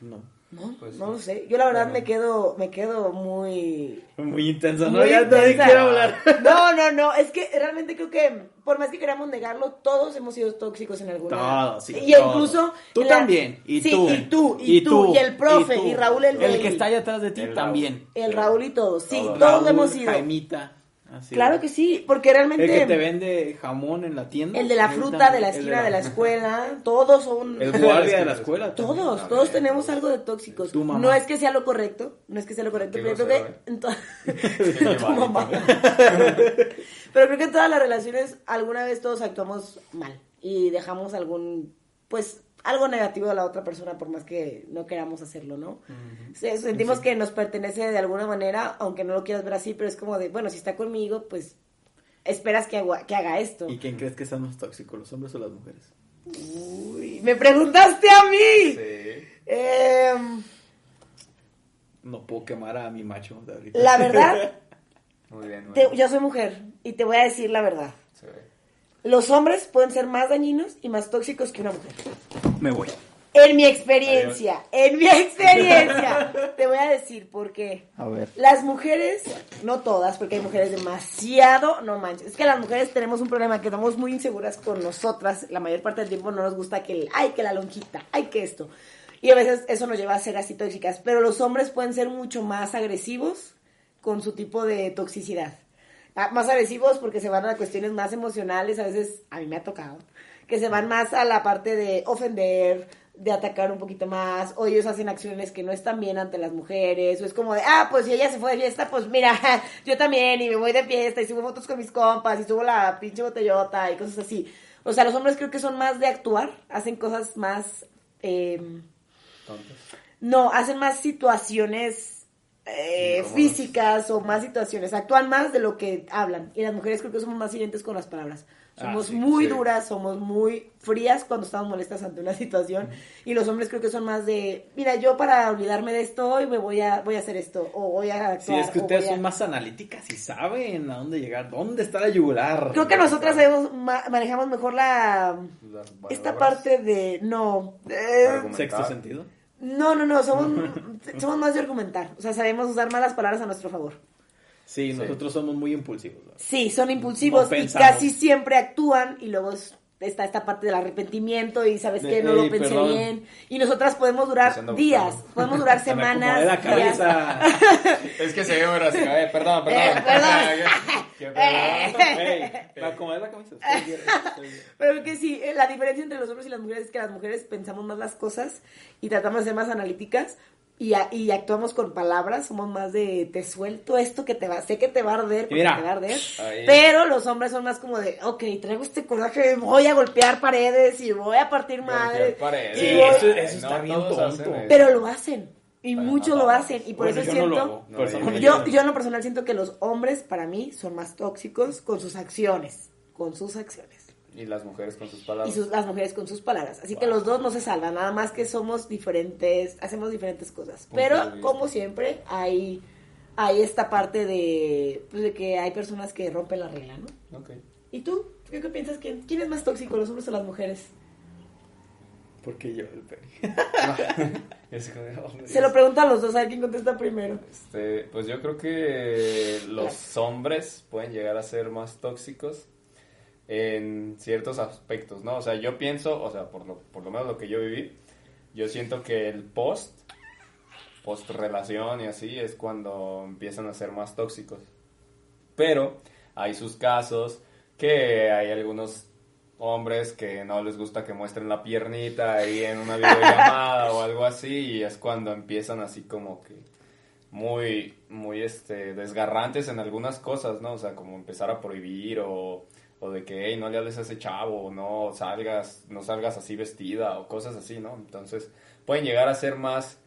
No. No, Pues no sí. lo sé. Yo la verdad Bueno. me quedo, me quedo muy, Muy intenso, ¿no? muy ya nadie intensa. quiere hablar. No, no, no, es que realmente creo que por más que queramos negarlo, todos hemos sido tóxicos en alguna. Todos, sí, Y todos. incluso Tú la- también, y sí, tú. y tú, y, tú, y el profe, y. Raúl el, El que está allá atrás de ti El también. el Raúl y todos, sí, Todos. todos Raúl, hemos sido. Jaimita. Así. Claro que sí, porque realmente El que te vende jamón en la tienda. el de la fruta también. de la esquina de la escuela, todos son El guardia de la escuela. Todos, todos tenemos algo de tóxicos. Tu mamá. No es que sea lo correcto, no es que sea lo correcto, pero yo creo que tu mamá. pero creo que en todas las relaciones alguna vez todos actuamos mal y dejamos algún, pues, algo negativo a la otra persona por más que no queramos hacerlo, ¿no? Se- Sentimos que nos pertenece de alguna manera, aunque no lo quieras ver así, pero es como de, bueno, si está conmigo, pues esperas que, haga- que haga esto. ¿Y quién crees que es más tóxico, los hombres o las mujeres? Uy, me preguntaste a mí. Sí. Em, No puedo quemar a mi macho de ahorita. la verdad, Muy bien, muy te- yo soy mujer y te voy a decir la verdad. Ve. Los hombres pueden ser más dañinos y más tóxicos que una mujer. Me voy. En mi experiencia, en mi experiencia, te voy a decir por qué. A ver. Las mujeres, no todas, porque hay mujeres demasiado, no manches. Es que las mujeres tenemos un problema que estamos muy inseguras con nosotras. La mayor parte del tiempo no nos gusta que el, ay, que la lonjita, ay, que esto. Y a veces eso nos lleva a ser así tóxicas. Pero los hombres pueden ser mucho más agresivos con su tipo de toxicidad. Ah, Más agresivos porque se van a cuestiones más emocionales, a veces a mí me ha tocado, que se van más a la parte de ofender, de atacar un poquito más, o ellos hacen acciones que no están bien ante las mujeres, o es como de, ah, pues si ella se fue de fiesta, pues mira, yo también, y me voy de fiesta, y subo fotos con mis compas, y subo la pinche botellota, y cosas así. O sea, los hombres creo que son más de actuar, hacen cosas más... Tontos. no, hacen más situaciones eh, físicas o más situaciones. Actúan más de lo que hablan. Y las mujeres creo que somos más hirientes con las palabras. Ah, Somos sí, muy sí. duras, somos muy frías cuando estamos molestas ante una situación. Y los hombres creo que son más de, mira, yo para olvidarme de esto hoy me voy a, voy a hacer esto. O voy a actuar. Sí, es que ustedes voy a- son más analíticas y saben a dónde llegar, dónde está la yugular. Creo que nosotras sabemos, ma- manejamos mejor la... Esta parte de... No. eh. Sexto sentido. No, no, no, somos, somos más de argumentar. O sea, sabemos usar más las palabras a nuestro favor. Sí, Sí. nosotros somos muy impulsivos. Sí, son impulsivos No y pensamos. casi siempre actúan y luego está esta parte del arrepentimiento y sabes que no lo "Ey, pensé perdón". bien y nosotras podemos durar días, buscando. podemos durar Se me semanas, la días. cabeza. Es que se ve ahora así, ver, perdón, perdón. Eh, perdón. Pero que sí, eh, la diferencia entre los hombres y las mujeres es que las mujeres pensamos más las cosas y tratamos de ser más analíticas y, a- y actuamos con palabras, somos más de te suelto esto que te va, sé que te va a arder porque Mira. te va a arder, Ahí. pero los hombres son más como de, ok, traigo este coraje, voy a golpear paredes y voy a partir madres. Sí, voy- eso, eso está No bien tonto. Pero lo hacen y Bueno, muchos lo hacen y por Bueno, eso yo no lo siento... hago. No. Yo, yo en lo personal siento que los hombres para mí son más tóxicos con sus acciones, con sus acciones. Y las mujeres con sus Y palabras. sus, las mujeres con sus palabras. Así que los dos no se salvan, nada más que somos diferentes, hacemos diferentes cosas. Punto Pero como siempre, hay, hay esta parte de, pues, de que hay personas que rompen la regla, ¿no? Ok. ¿Y tú? ¿Qué, qué piensas? ¿Quién, ¿Quién es más tóxico, los hombres o las mujeres? Porque yo, el peri. Y Se lo pregunto a los dos, a ver quién contesta primero. Este, pues yo creo que los hombres pueden llegar a ser más tóxicos en ciertos aspectos, ¿no? O sea, yo pienso, o sea, por lo, por lo menos lo que yo viví, yo siento que el post, post relación y así, es cuando empiezan a ser más tóxicos. Pero hay sus casos que hay algunos hombres que no les gusta que muestren la piernita ahí en una videollamada o algo así y es cuando empiezan así como que muy muy este desgarrantes en algunas cosas, ¿no? O sea, como empezar a prohibir o, o de que hey, no le hables a ese chavo o no salgas no salgas así vestida o cosas así, ¿no? Entonces, pueden llegar a ser más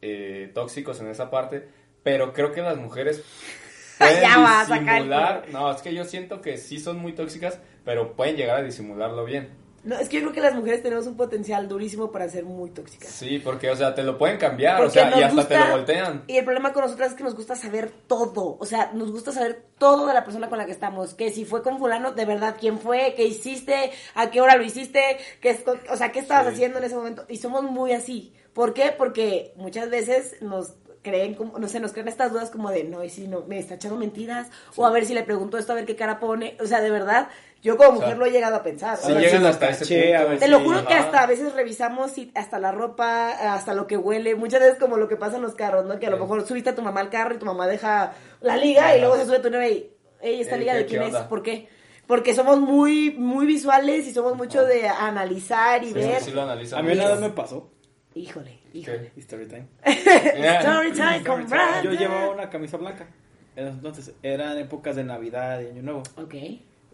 eh, tóxicos en esa parte, pero creo que las mujeres pueden Ya disimular, no, es que yo siento que sí son muy tóxicas, pero pueden llegar a disimularlo bien. No, es que yo creo que las mujeres tenemos un potencial durísimo para ser muy tóxicas. Sí, porque, o sea, te lo pueden cambiar, Porque o sea, y hasta gusta- te lo voltean. Y el problema con nosotras es que nos gusta saber todo. O sea, nos gusta saber todo de la persona con la que estamos. Que si fue con fulano, de verdad, quién fue, qué hiciste, a qué hora lo hiciste, qué o sea, qué estabas Sí. haciendo en ese momento. Y somos muy así. ¿Por qué? Porque muchas veces nos creen, como, no sé, nos creen estas dudas como de, no, y si no, me está echando mentiras, o a ver si le pregunto esto, a ver qué cara pone. O sea, de verdad, yo como O sea, mujer lo he llegado a pensar. Sí llegan sí, hasta lo ese a punto. ver te lo juro que ajá. hasta a veces revisamos y hasta la ropa, hasta lo que huele, muchas veces como lo que pasa en los carros, ¿no? Que a lo mejor subiste a tu mamá al carro y tu mamá deja la liga y luego se sube tu novia y, ey, ¿esta Ey, liga ¿qué- de quién es? ¿Por qué? Porque somos muy, muy visuales y somos mucho Ajá. de analizar y Sí, ver. sí lo analizan A mí vez me pasó. Híjole, híjole. ¿Qué? Story time. Story time con Brandon. Yo llevaba una camisa blanca. Entonces eran épocas de Navidad y Año Nuevo. Ok.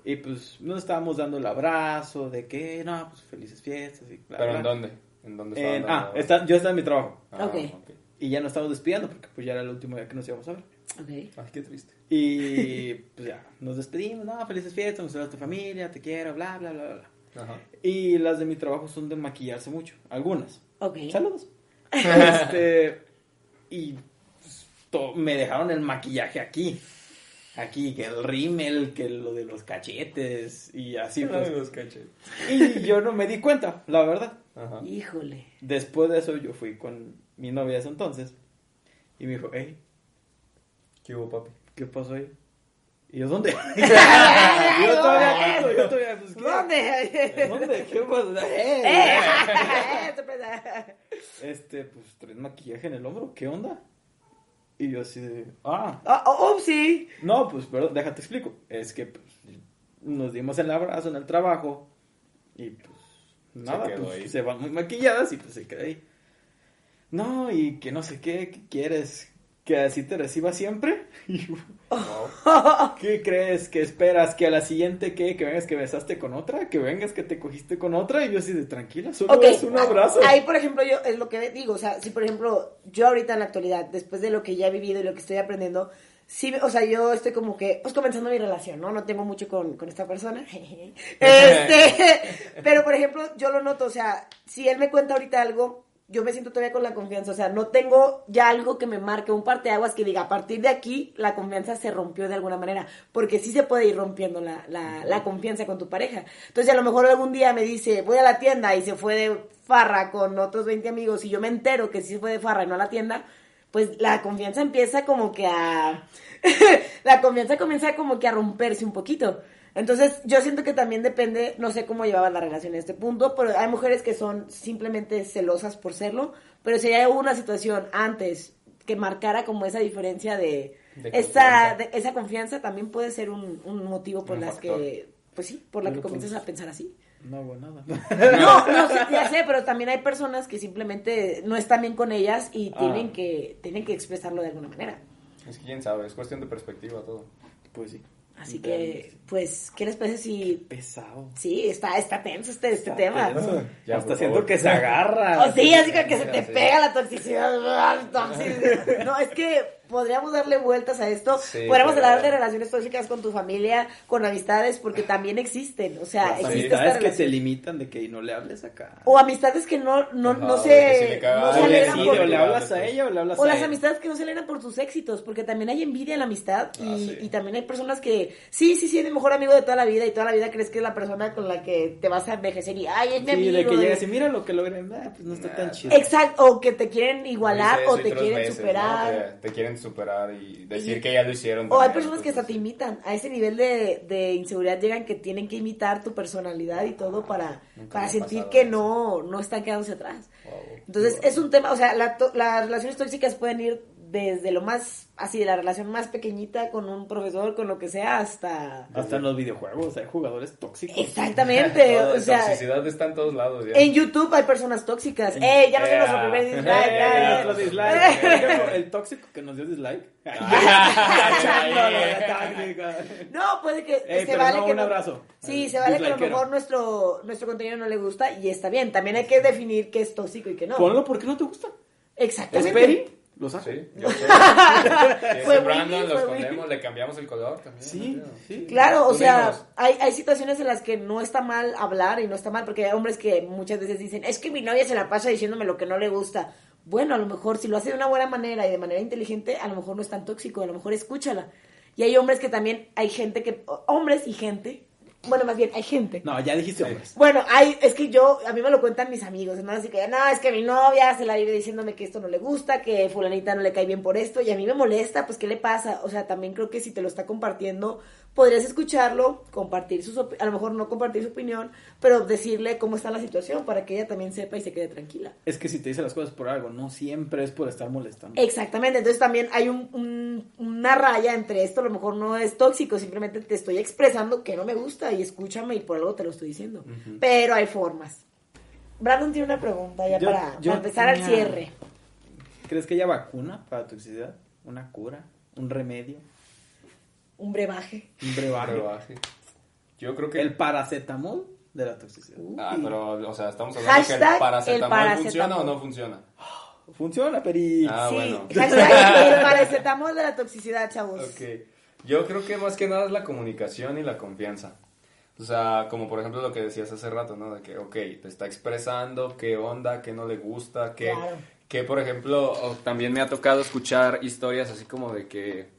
Y pues nos estábamos dando el abrazo de que, no, pues felices fiestas y bla, ¿Pero bla. en dónde? ¿En dónde En- estaban ah, dando- está, yo estaba en mi trabajo. Ah, Ok. Y ya nos estábamos despidiendo porque pues ya era el último día que nos íbamos a ver. Ok. Ay, qué triste. Y pues ya, nos despedimos, no, felices fiestas, nos a tu familia, te quiero, bla, bla, bla, bla. Ajá. Y las de mi trabajo son de maquillarse mucho, algunas. Ok. Saludos. este, y pues, to- me dejaron el maquillaje aquí. Aquí, que el rímel, que lo de los cachetes y así pues. Los cachetes. Y yo no me di cuenta, la verdad. Ajá. Híjole. Después de eso yo fui con mi novia de ese entonces y me dijo, hey, ¿Qué hubo, papi? ¿qué pasó ahí? Y yo, ¿dónde? Yo todavía, yo todavía, pues, ¿qué? ¿Dónde? ¿Dónde? ¿Qué pasó? ¡Eh! ¡Eh! Sorpresa. Este, pues, traes maquillaje en el hombro, ¿qué onda? Y yo así de, ah, Oh, oh, oh, sí. no, pues, pero déjate explico. Es que, pues, nos dimos el abrazo en el trabajo y, pues, nada, quedó pues, ahí. se van muy maquilladas y, pues, se queda ahí. No, y que no sé qué, ¿qué quieres? ¿Que así te reciba siempre? Y No. ¿Qué crees? ¿Que esperas? ¿Que a la siguiente qué? ¿Que vengas que besaste con otra? ¿Que vengas que te cogiste con otra? Y yo así de tranquila, solo Ok, es un abrazo. Ahí, por ejemplo, yo es lo que digo, o sea, si por ejemplo, yo ahorita en la actualidad, después de lo que ya he vivido y lo que estoy aprendiendo, sí, o sea, yo estoy como que, pues comenzando mi relación, ¿no? No tengo mucho con, con esta persona. este, pero por ejemplo, yo lo noto, o sea, si él me cuenta ahorita algo, yo me siento todavía con la confianza, o sea, no tengo ya algo que me marque un parteaguas que diga, a partir de aquí la confianza se rompió de alguna manera, porque sí se puede ir rompiendo la, la, la confianza con tu pareja. Entonces, a lo mejor algún día me dice, voy a la tienda y se fue de farra con otros 20 amigos y yo me entero que sí se fue de farra y no a la tienda, pues la confianza empieza como que a... la confianza comienza como que a romperse un poquito. Entonces, yo siento que también depende, no sé cómo llevaban la relación en este punto, pero hay mujeres que son simplemente celosas por serlo, pero si hay una situación antes que marcara como esa diferencia de, De esa, confianza. de- esa confianza también puede ser un, un motivo por Un las factor. que, pues sí, por la que comienzas pues, a pensar así. No hago nada. No, no, sí, ya sé, pero también hay personas que simplemente no están bien con ellas y Ah. tienen que tienen que expresarlo de alguna manera. Es que quién sabe, es cuestión de perspectiva todo. Pues sí. Así que, pues, ¿qué les parece si Pesado. sí, está está tenso este este Está tema? tenso. Ya, Hasta siento que se agarra. O sí, así como que se te Sí. pega la toxicidad. tóxica. No, es que podríamos darle vueltas a esto. Sí, podríamos pero- hablar de relaciones tóxicas con tu familia, con amistades, porque también existen. O sea, Las existe amistades que te limitan de que no le hables acá. O amistades que no, no, Ajá, no de que si se, no O se le sí, por o le hablas a ella o le hablas o a las él. amistades que no se alegran por tus éxitos, porque también hay envidia en la amistad y, Ah, sí. y también hay personas que sí, sí, sí, mi mejor amigo de toda la vida y toda la vida crees que es la persona con la que te vas a envejecer y, ay, es mi Sí, amigo. de que llegas y mira lo que logren. Ah, pues no está Nah, tan chido. Exacto, o que te quieren igualar o te quieren superar. Te quieren superar y decir Y- que ya lo hicieron. O hay personas que hasta te imitan. A ese nivel de, de inseguridad llegan que tienen que imitar tu personalidad y todo para, para sentir que eso. no, no están quedándose atrás. wow. Entonces es un tema, o sea, la to- las relaciones tóxicas pueden ir desde lo más, así, de la relación más pequeñita con un profesor, con lo que sea, hasta... Hasta en los videojuegos hay jugadores tóxicos. Exactamente, o sea... toxicidad está en todos lados. ya. En YouTube hay personas tóxicas. ¡Eh, ya nos dio Eh, nuestro primer eh, dislike! Eh, ya, otro ya. dislike. Por ejemplo, el tóxico que nos dio dislike. No, puede que Ey, se pero vale no, que un no- abrazo. Sí, se vale que a lo mejor nuestro nuestro contenido no le gusta y está bien. También hay que definir qué es tóxico y qué no. Ponlo porque no te gusta. ¿Es Exactamente. Peri? Sí, yo sé. Si Fue es Brandon, Winnie, lo fue escondemos, le cambiamos el color también. Sí, ¿no? sí. Claro, o sea, hay, hay situaciones en las que no está mal hablar y no está mal, porque hay hombres que muchas veces dicen, es que mi novia se la pasa diciéndome lo que no le gusta. Bueno, a lo mejor si lo hace de una buena manera y de manera inteligente, a lo mejor no es tan tóxico, a lo mejor escúchala. Y hay hombres que también, hay gente que, hombres y gente, bueno, más bien, hay gente No, ya dijiste hombres. Bueno, hay, es que yo, a mí me lo cuentan mis amigos, ¿no? Así que, no, es que mi novia se la vive diciéndome que esto no le gusta, que fulanita no le cae bien por esto, y a mí me molesta, pues, ¿qué le pasa? O sea, también creo que si te lo está compartiendo, podrías escucharlo, compartir sus, a lo mejor no compartir su opinión, pero decirle cómo está la situación para que ella también sepa y se quede tranquila. Es que si te dice las cosas por algo, no siempre es por estar molestando. Exactamente, entonces también hay un, un- una raya entre esto, a lo mejor no es tóxico, simplemente te estoy expresando que no me gusta y escúchame y por algo te lo estoy diciendo. Pero hay formas. Brandon tiene una pregunta ya Yo- para, yo para empezar al cierre. ¿Crees que haya vacuna para toxicidad? ¿Una cura? ¿Un remedio? Un brebaje. ¿Un brebaje? Brebaje. Yo creo que ¿El paracetamol de la toxicidad? Ah, pero, o sea, estamos hablando que Hashtag el paracetamol, el paracetamol. funciona o no funciona. Funciona, Peri. Ah, sí, bueno. hashtag el paracetamol de la toxicidad, chavos. Ok. Yo creo que más que nada es la comunicación y la confianza. O sea, como por ejemplo lo que decías hace rato, ¿no? De que, ok, te está expresando qué onda, qué no le gusta, qué... Claro. Que, por ejemplo, también me ha tocado escuchar historias así como de que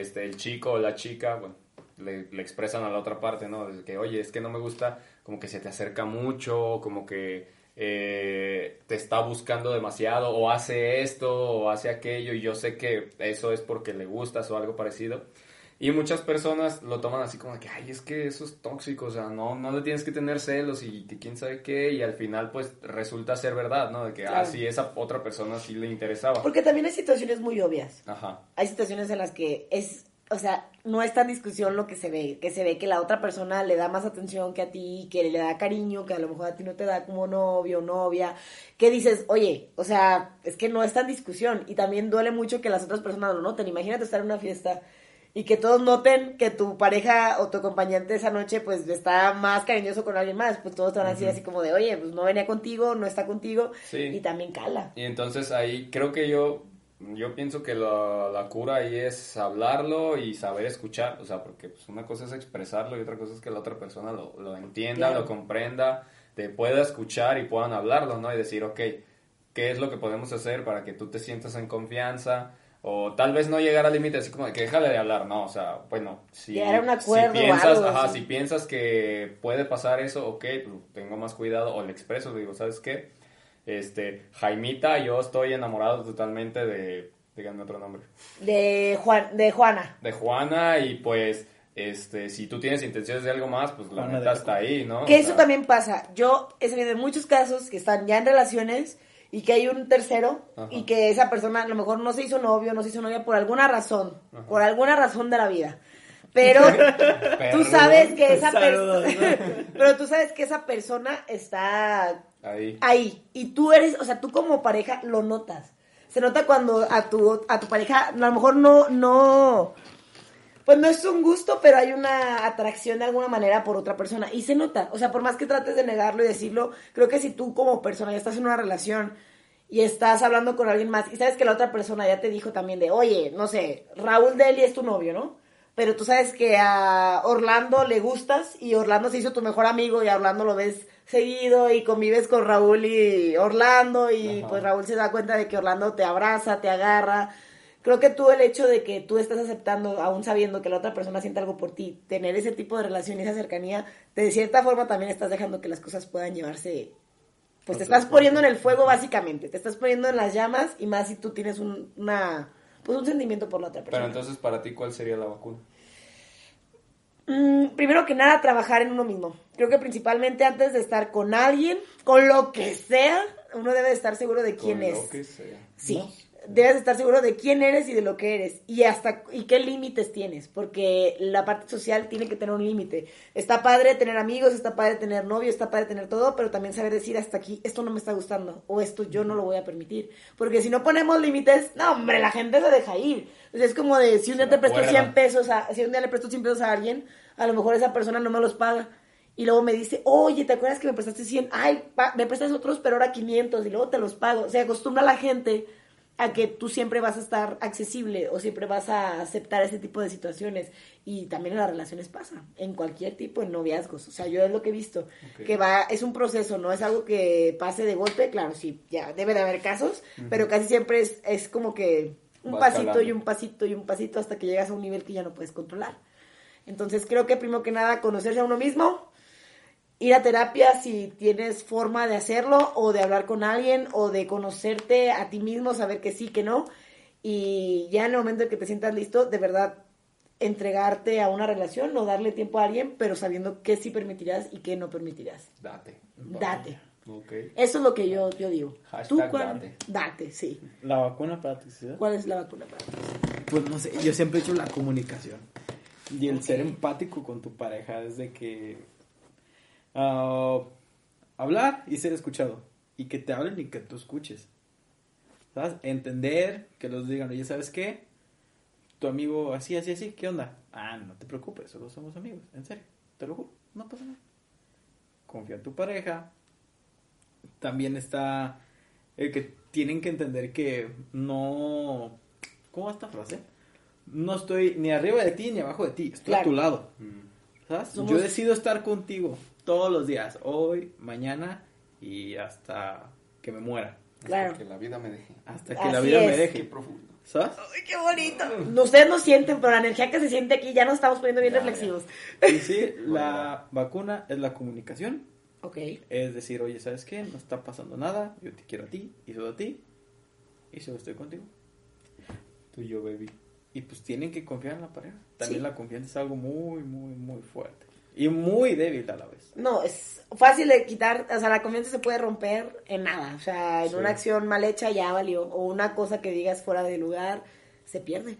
este, el chico o la chica, bueno, le, le expresan a la otra parte, ¿no? De que, oye, es que no me gusta, como que se te acerca mucho, como que eh, te está buscando demasiado, o hace esto, o hace aquello, y yo sé que eso es porque le gustas o algo parecido. Y muchas personas lo toman así como de que, ay, es que eso es tóxico, o sea, no, no le tienes que tener celos y que quién sabe qué, y al final pues resulta ser verdad, ¿no? De que, ah, Claro. sí, esa otra persona sí le interesaba. Porque también hay situaciones muy obvias. Ajá. Hay situaciones en las que es, o sea, no está en discusión lo que se ve, que se ve que la otra persona le da más atención que a ti, que le da cariño, que a lo mejor a ti no te da como novio o novia, que dices, oye, o sea, es que no está en discusión y también duele mucho que las otras personas lo noten. Imagínate estar en una fiesta y que todos noten que tu pareja o tu acompañante esa noche pues está más cariñoso con alguien más, pues todos te van a decir así como de, oye, pues no venía contigo, no está contigo Sí. y también cala. Y entonces ahí creo que yo, yo pienso que la, la cura ahí es hablarlo y saber escuchar, o sea, porque pues, una cosa es expresarlo y otra cosa es que la otra persona lo, lo entienda, Claro. lo comprenda, te pueda escuchar y puedan hablarlo, ¿no? Y decir, ok, ¿qué es lo que podemos hacer para que tú te sientas en confianza? O tal vez no llegar al límite así como de que déjale de hablar, no, o sea, bueno, si, un acuerdo si piensas, algo ajá, si piensas que puede pasar eso, ok, pues tengo más cuidado, o le expreso, le digo, ¿sabes qué? Este, Jaimita, yo estoy enamorado totalmente de, díganme otro nombre, De Juan, de Juana. de Juana y pues, este, si tú tienes intenciones de algo más, pues la Juana neta está ahí, ¿no? Que O eso sea, también pasa. Yo he sabido de muchos casos que están ya en relaciones y que hay un tercero Ajá. y que esa persona a lo mejor no se hizo novio, no se hizo novia por alguna razón, por alguna razón de la vida. Pero tú sabes que esa persona, pero tú sabes que esa persona está Ahí. ahí y tú eres, o sea, tú como pareja lo notas. Se nota cuando a tu a tu pareja a lo mejor no no pues no es un gusto, pero hay una atracción de alguna manera por otra persona y se nota, o sea, por más que trates de negarlo y decirlo, creo que si tú como persona ya estás en una relación y estás hablando con alguien más y sabes que la otra persona ya te dijo también de, "Oye, no sé, Raúl Deli es tu novio, ¿no?" Pero tú sabes que a Orlando le gustas y Orlando se hizo tu mejor amigo y a Orlando lo ves seguido y convives con Raúl y Orlando y Ajá. pues Raúl se da cuenta de que Orlando te abraza, te agarra. Creo que tú el hecho de que tú estás aceptando, aún sabiendo que la otra persona siente algo por ti, tener ese tipo de relación y esa cercanía, de cierta forma también estás dejando que las cosas puedan llevarse pues te estás poniendo en el fuego básicamente, te estás poniendo en las llamas y más si tú tienes un, una pues un sentimiento por la otra persona. Pero entonces, para ti, ¿cuál sería la vacuna? Mm, primero que nada, trabajar en uno mismo. Creo que principalmente antes de estar con alguien, con lo que sea, uno debe de estar seguro de quién Con es. lo que sea. Sí. ¿No? Debes de estar seguro de quién eres y de lo que eres y hasta y qué límites tienes, porque la parte social tiene que tener un límite. Está padre tener amigos, está padre tener novio, está padre tener todo, pero también saber decir hasta aquí, esto no me está gustando o esto yo no lo voy a permitir, porque si no ponemos límites, no, hombre, la gente se deja ir. O sea, es como de si un día te presto cuerda. 100 pesos, a, si un día le presto 100 pesos a alguien, a lo mejor esa persona no me los paga. Y luego me dice, oye, ¿te acuerdas que me prestaste 100? Ay, pa- me prestas otros, pero ahora 500 y luego te los pago. Se acostumbra la gente a que tú siempre vas a estar accesible o siempre vas a aceptar ese tipo de situaciones. Y también en las relaciones pasa, en cualquier tipo de noviazgos. O sea, yo es lo que he visto, que va, es un proceso, no es algo que pase de golpe, claro, sí, ya debe de haber casos, pero casi siempre es, es como que un pasito y un pasito y un pasito hasta que llegas a un nivel que ya no puedes controlar. Entonces creo que primero que nada conocerse a uno mismo, ir a terapia si tienes forma de hacerlo o de hablar con alguien o de conocerte a ti mismo, saber que sí, que no. Y ya en el momento en que te sientas listo, de verdad entregarte a una relación o darle tiempo a alguien, pero sabiendo qué sí permitirás y qué no permitirás. Date. Date. Ok. Eso es lo que yo, yo digo. Hashtag ¿Tú cuál? date. Date, sí. La vacuna para toxicidad. ¿Cuál es la vacuna para ti? Pues no sé, yo siempre he hecho la comunicación. Y el ser empático con tu pareja es de que ah, hablar y ser escuchado. Y que te hablen y que tú escuches. ¿Sabes? Entender que los digan, oye, ¿sabes qué? Tu amigo así, así, así, ¿qué onda? Ah, no te preocupes, solo somos amigos, en serio, te lo juro, no pasa nada. Confía en tu pareja. También está el que tienen que entender que no... ¿Cómo va esta frase? No estoy ni arriba de ti ni abajo de ti, estoy a tu lado. Mm. ¿Sabes? Somos- Yo decido estar contigo todos los días, hoy, mañana y hasta que me muera. Claro. Que la vida me deje. Hasta que Así la vida me. Qué deje. profundo. ¿Sabes? ¡Ay, qué bonito! No, Ustedes no sienten, pero la energía que se siente aquí ya nos estamos poniendo bien Ya, reflexivos. Y sí, la vacuna es la comunicación. Ok. Es decir, oye, ¿sabes qué? No está pasando nada, yo te quiero a ti y solo a ti y solo estoy contigo. Tú y yo, baby. Y pues tienen que confiar en la pareja. También Sí. la confianza es algo muy, muy, muy fuerte. Y muy débil a la vez. No, es fácil de quitar, o sea, la confianza se puede romper en nada, o sea, en Sí. una acción mal hecha ya valió, o una cosa que digas fuera de lugar, se pierde,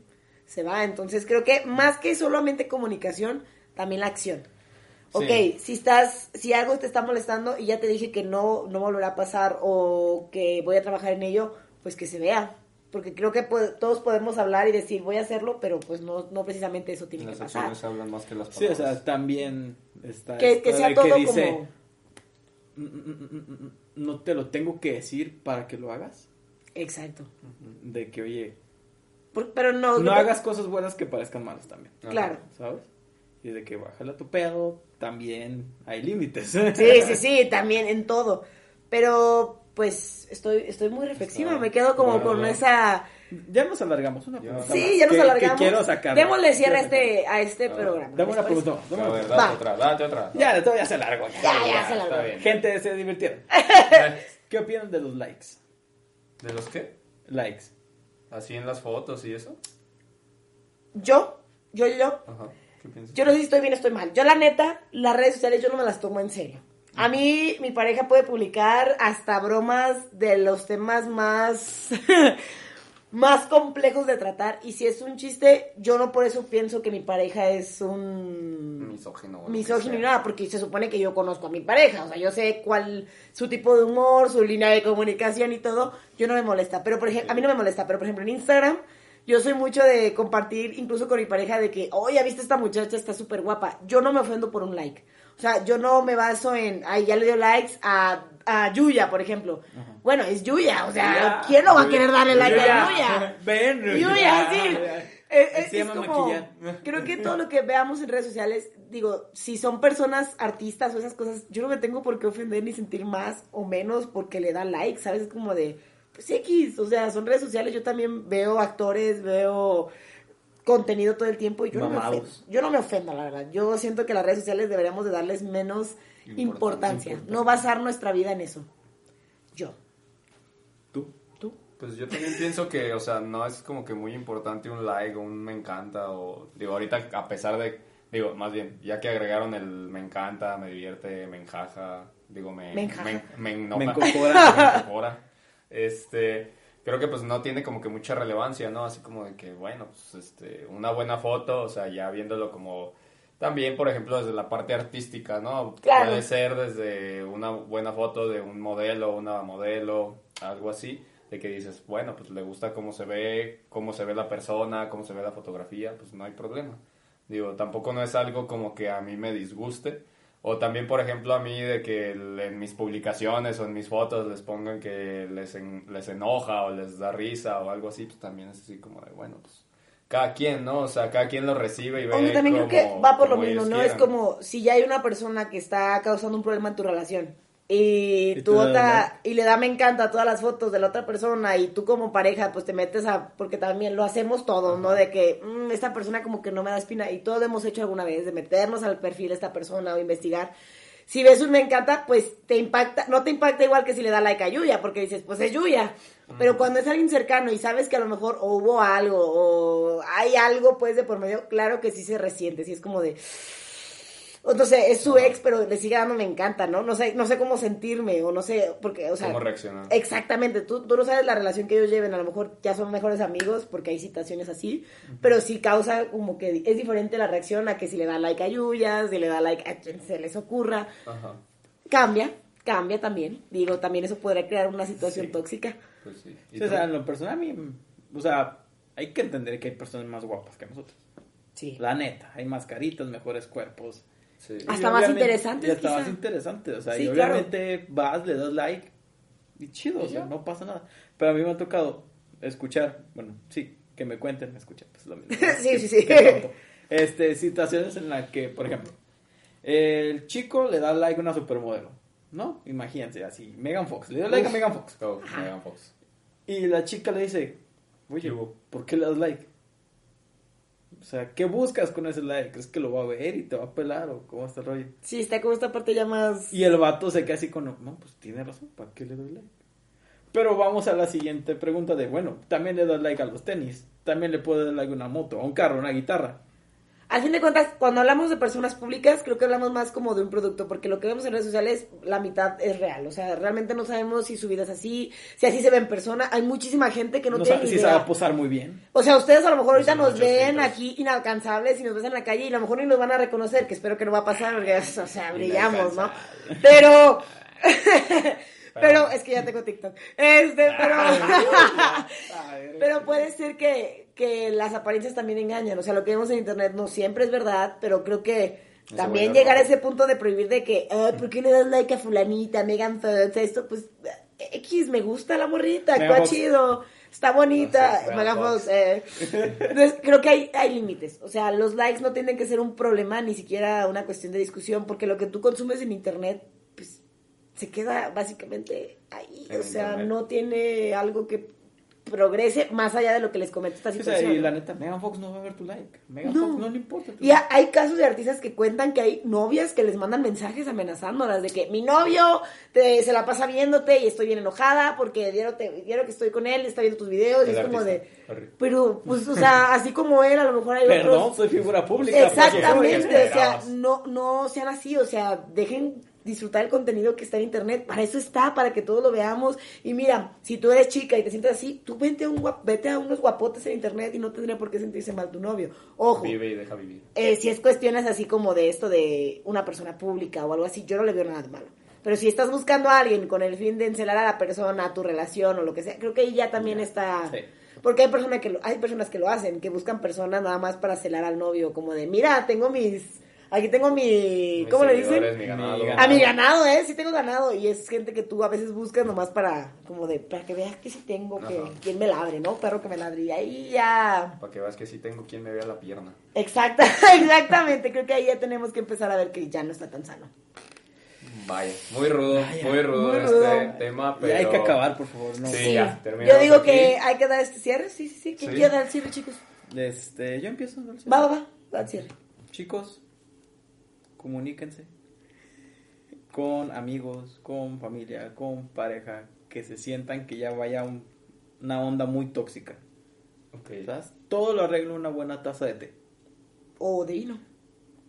se va, entonces creo que más que solamente comunicación, también la acción. Ok, Sí. si estás, si algo te está molestando y ya te dije que no, no volverá a pasar o que voy a trabajar en ello, pues que se vea. Porque creo que po- todos podemos hablar y decir voy a hacerlo, pero pues no, no precisamente eso tiene Las que pasar. acciones hablan más que las Sí, o palabras. sea, también está. Que, que sea todo dice, como... "Mm, mm, mm, No te lo tengo que decir para que lo hagas. Exacto. De que, oye, Por- pero no... no hagas cosas buenas que parezcan malas también. Claro. ¿Sabes? Y de que bájale a tu pedo, también hay límites. Sí, sí, sí, también en todo. Pero pues estoy, estoy muy reflexiva, Está me quedo como bueno, con esa... Ya nos alargamos una pregunta Sí, más ya nos que- alargamos. Que quiero sacar. Démosle cierre a este, a este A ver, programa. Dame una pregunta. dame una pregunta. date Va. otra, date otra. Ya, todo ya se largo. Ya, Ya, ya, ya. se la Está bien. Gente, se divirtieron. ¿Qué opinan de los likes? ¿De los qué? Likes. Así en las fotos y eso. Yo, yo, yo, Ajá. ¿Qué piensas? yo no sé si estoy bien o estoy mal. Yo la neta, las redes sociales yo no me las tomo en serio. A mí, mi pareja puede publicar hasta bromas de los temas más, más complejos de tratar. Y si es un chiste, yo no por eso pienso que mi pareja es un Misógino. misógino ni nada, porque se supone que yo conozco a mi pareja, o sea, yo sé cuál su tipo de humor, su línea de comunicación y todo, yo no me molesta, pero por ejemplo, a mí no me molesta, pero por ejemplo en Instagram yo soy mucho de compartir incluso con mi pareja de que, oye, ¿viste esta muchacha? Está súper guapa. Yo no me ofendo por un like. O sea, yo no me baso en, ay, ya le dio likes a, a Yuya, por ejemplo. Bueno, es Yuya, o sea. ¿quién no va a querer darle like a Yuya? Ven, Yuya, sí. Yuya. Eh, eh, Se es llama como- creo que todo lo que veamos en redes sociales, digo, si son personas artistas o esas cosas, yo no me tengo por qué ofender ni sentir más o menos porque le dan like, ¿sabes? Es como de, pues X, o sea, son redes sociales, yo también veo actores, veo contenido todo el tiempo y yo no, me ofendo, yo no me ofendo, la verdad. Yo siento que las redes sociales deberíamos de darles menos importancia, Importancia. no basar nuestra vida en eso. Yo. Tú. ¿Tú? Pues yo también pienso que, o sea, no es como que muy importante un like o un me encanta o, digo, ahorita a pesar de, digo, más bien, ya que agregaron el me encanta, me divierte, me enjaja, digo, me... Me enjaja. Me, me enoja, Me encocora. me encocora. Este, creo que pues no tiene como que mucha relevancia, ¿no? Así como de que, bueno, pues este, una buena foto, o sea, ya viéndolo como... También, por ejemplo, desde la parte artística, ¿no? Claro. Puede ser desde una buena foto de un modelo, una modelo, algo así, de que dices, bueno, pues le gusta cómo se ve, cómo se ve la persona, cómo se ve la fotografía, pues no hay problema. Digo, tampoco no es algo como que a mí me disguste. O también, por ejemplo, a mí de que en mis publicaciones o en mis fotos les pongan que les, en- les enoja o les da risa o algo así, pues también es así como de, bueno, pues cada quien, ¿no? O sea, cada quien lo recibe y ve Aunque también creo que va por lo mismo, ¿no? Es quieran. como si ya hay una persona que está causando un problema en tu relación y, tú otra y le da me encanta todas las fotos de la otra persona y tú como pareja pues te metes a porque también lo hacemos todos, ¿no? De que "Mm, esta persona como que no me da espina y todos hemos hecho alguna vez de meternos al perfil de esta persona o investigar. Si ves un me encanta, pues te impacta, no te impacta igual que si le da like a Yuya, porque dices, pues es Yuya. Pero cuando es alguien cercano y sabes que a lo mejor o hubo algo o hay algo pues de por medio, claro que sí se resiente, sí es como de... O no sé, es su ex, pero le sigue dando me encanta, ¿no? No sé, no sé cómo sentirme o no sé, porque, o sea... ¿Cómo reaccionar? Exactamente, tú, tú no sabes la relación que ellos lleven, a lo mejor ya son mejores amigos porque hay situaciones así, pero sí causa como que es diferente la reacción a que si le da like a Yuya, si le da like a quien se les ocurra, Ajá, cambia, cambia también, digo, también eso podría crear una situación Sí. tóxica. pues sí. ¿Y Sí, o sea, en lo personal a mí, o sea, hay que entender que hay personas más guapas que nosotros. Sí. La neta, hay más caritas, mejores cuerpos. Sí. Hasta más interesantes, Y hasta quizá. más interesantes, o sea, Sí, y claro. obviamente vas, le das like y chido, o sea, no pasa nada. Pero a mí me ha tocado escuchar, bueno, sí, que me cuenten, escuchar, pues lo mismo. Sí, sí, sí. Este, situaciones en las que, por ejemplo, el chico le da like a una supermodelo, ¿no? Imagínense, así, Megan Fox, le da like a Megan Fox. Go, Megan Fox. Y la chica le dice, oye, ¿por qué le das like? O sea, ¿qué buscas con ese like? ¿Crees que lo va a ver y te va a pelar o cómo está el rollo? Sí, está como esta parte ya más... Y el vato se queda así con, no, pues tiene razón, ¿para qué le doy like? Pero vamos a la siguiente pregunta de, bueno, también le das like a los tenis, también le puedes dar like a una moto, a un carro, a una guitarra. Al fin de cuentas, cuando hablamos de personas públicas, creo que hablamos más como de un producto, porque lo que vemos en redes sociales, la mitad es real. O sea, realmente no sabemos si su vida es así, si así se ve en persona. Hay muchísima gente que no, No, tiene si idea. sabe posar muy bien. O sea, ustedes a lo mejor ahorita Usan nos ven aquí inalcanzables y nos ven en la calle y a lo mejor ni nos van a reconocer, que espero que no va a pasar, porque, o sea, brillamos, ¿no? Pero... Pero es que ya tengo TikTok. Este, pero... Pero puede ser que, que las apariencias también engañan. O sea, lo que vemos en internet no siempre es verdad, pero creo que también llegar a ese punto de prohibir de que, "Ay, ¿por qué le das like a fulanita, Megan Fox, esto? Pues, X, me gusta la morrita, Megan está Fox. chido, está bonita. No sé, Megan Megan Fox, Fox. eh. Entonces, creo que hay, hay límites. O sea, los likes no tienen que ser un problema, ni siquiera una cuestión de discusión, porque lo que tú consumes en internet, pues, se queda básicamente ahí. En o sea, internet. no tiene algo que progrese más allá de lo que les comento esta O sea, situación. y la neta, Megan Fox no va a ver tu like. Megan No. Fox no le importa. tu Y ha- hay casos de artistas que cuentan que hay novias que les mandan mensajes amenazándolas de que mi novio te- se la pasa viéndote y estoy bien enojada porque diario que estoy con él, está viendo tus videos y es como de... Pero, pues, o sea, así como él, a lo mejor hay Perdón, otros... soy figura pública. pues, Exactamente, ¿qué o sea, no, no sean así, o sea, dejen disfrutar el contenido que está en internet. Para eso está, para que todos lo veamos. Y mira, si tú eres chica y te sientes así, tú vete a, un guap- vete a unos guapotes en internet y no tendría por qué sentirse mal tu novio. Ojo. Vive y deja vivir. Eh, si es cuestiones así como de esto de una persona pública o algo así, yo no le veo nada de malo. Pero si estás buscando a alguien con el fin de encelar a la persona, a tu relación o lo que sea, creo que ahí ya también está... Sí. Porque hay personas que lo, hay personas que lo hacen, que buscan personas nada más para celar al novio, como de, mira, tengo mis... Aquí tengo mi... Mis ¿Cómo le dicen? Mi ganado. Mi A mi ganado, ¿eh? Sí tengo ganado. Y es gente que tú a veces buscas nomás para, como de, para que veas que sí tengo, que Ajá. quien me ladre, ¿no? Perro que me ladre. Y ahí ya... Para que veas que sí tengo quien me vea la pierna. Exacta, exactamente. Creo que ahí ya tenemos que empezar a ver que ya no está tan sano. Vaya, muy rudo, Vaya, muy rudo muy este rudo. tema, pero... Ya hay que acabar, por favor. No. Sí, ya, Yo digo aquí. que hay que dar este cierre. Sí, sí, sí. ¿Quién Sí. quiere dar el cierre, chicos? Este, yo empiezo. Dulce. Va, va, va. Da el cierre. Chicos, comuníquense con amigos, con familia, con pareja, que se sientan que ya vaya un- una onda muy tóxica. Ok. ¿Sabes? Todo lo arregla una buena taza de té. O de vino.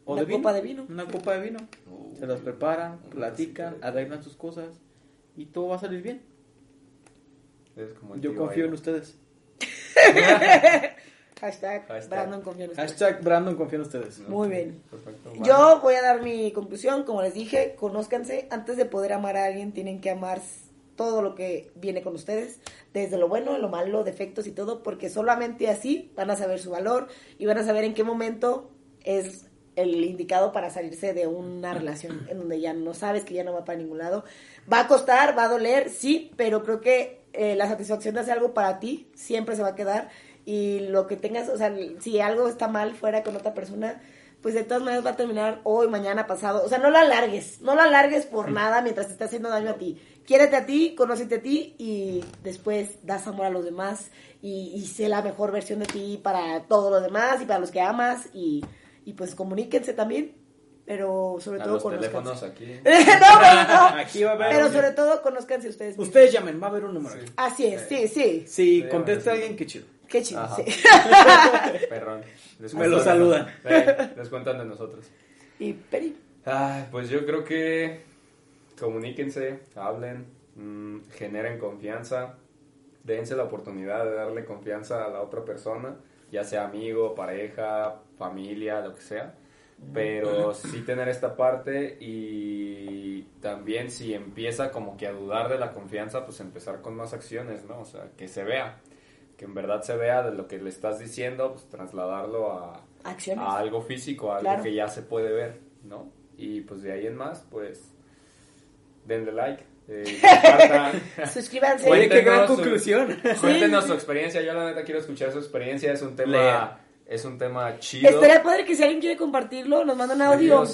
O Una de vino. copa de vino. Una copa de vino. Se las preparan, platican, arreglan sus cosas y todo va a salir bien. Es como el Yo confío ahí. en ustedes. Hashtag, Hashtag. Brandon confía en ustedes. Hashtag Brandon confía en ustedes. Muy bien. Perfecto. Yo voy a dar mi conclusión, como les dije, conózcanse, antes de poder amar a alguien tienen que amar todo lo que viene con ustedes, desde lo bueno, lo malo, defectos y todo, porque solamente así van a saber su valor y van a saber en qué momento es el indicado para salirse de una relación en donde ya no sabes que ya no va para ningún lado. Va a costar, va a doler, sí, pero creo que eh, la satisfacción de hacer algo para ti siempre se va a quedar y lo que tengas, o sea, si algo está mal fuera con otra persona, pues de todas maneras va a terminar hoy, mañana, pasado. O sea, no lo alargues, no lo alargues por nada mientras te está haciendo daño a ti. Quiérete a ti, conócete a ti y después das amor a los demás y, y sé la mejor versión de ti para todos los demás y para los que amas y, y pues comuníquense también, pero sobre A todo los teléfonos aquí. no, no, no. Aquí va a haber Pero un- sobre todo conózcanse ustedes. mismos. Ustedes llamen, va a haber un número. Sí. aquí. Así es, sí, sí. Si Sí, contesta alguien, qué chido. Qué chido, sí. Perrón. Me lo saludan. Eh, les cuentan de nosotros. Y Peri. Pues yo creo que comuníquense, hablen, mm, generen confianza, dense la oportunidad de darle confianza a la otra persona, ya sea amigo, pareja, familia, lo que sea. Pero sí tener esta parte y también si empieza como que a dudar de la confianza, pues empezar con más acciones, ¿no? O sea, que se vea, que en verdad se vea de lo que le estás diciendo, pues trasladarlo a, Acciones. a algo físico, a algo Claro. que ya se puede ver, ¿no? Y pues de ahí en más, pues denle like, eh, compartan. Suscríbanse. Oye, qué gran Cuéntenos su- conclusión. Cuéntenos Sí. su experiencia, yo la neta quiero escuchar su experiencia, es un tema, Lea. es un tema chido. Estaría padre que si alguien quiere compartirlo, nos manda un audio.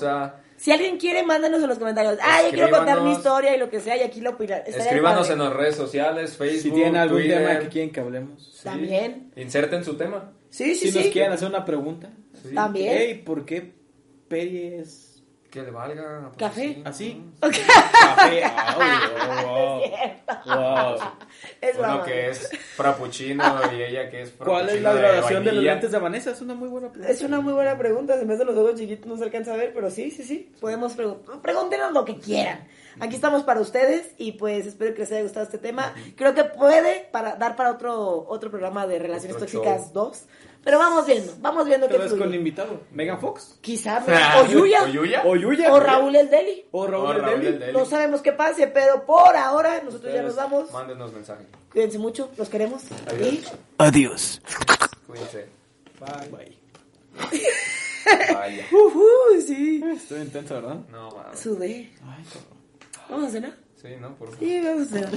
Si alguien quiere, mándanos en los comentarios. Ah, yo quiero contar mi historia y lo que sea, y aquí lo opinan. Estaría escríbanos en las redes sociales, Facebook, Si tienen algún Twitter. tema que quieren que hablemos. Sí. También. Inserten su tema. Sí, sí, Si nos sí. quieren hacer una pregunta. Sí. También. Hey, ¿por qué Peri es Que le valga. pues, Café. sí. así? Ok. Café. Ah, wow, wow. Wow. Es Uno que es frappuccino y ella que es ¿Cuál es la de graduación de los lentes de Vanessa? Es una muy buena pregunta. Es una muy buena pregunta. Se me hacen los ojos chiquitos, no se alcanza a ver, pero sí, sí, sí. Podemos preguntar. Pregúntenos lo que quieran. Aquí estamos para ustedes y pues espero que les haya gustado este tema. Creo que puede para dar para otro otro programa de Relaciones Otro Tóxicas show. 2. Pero vamos viendo, vamos viendo qué es fluye. con invitado. Megan Fox. Quizá, o Yuya, ¿O Yuya? O Yuya. o Raúl El Deli. O Raúl, O el Deli. el Deli. No sabemos qué pase, pero por ahora nosotros ya nos vamos. Mándenos mensaje. Cuídense mucho, los queremos. Adiós. Y Adiós. Cuídense. Bye. Bye. Vaya. Ujú, sí. Estoy intenso, ¿verdad? No, mames. Sudé. Ay, cabrón. Vamos a cenar. Sí, ¿no? Por favor. Sí, vamos a cenar.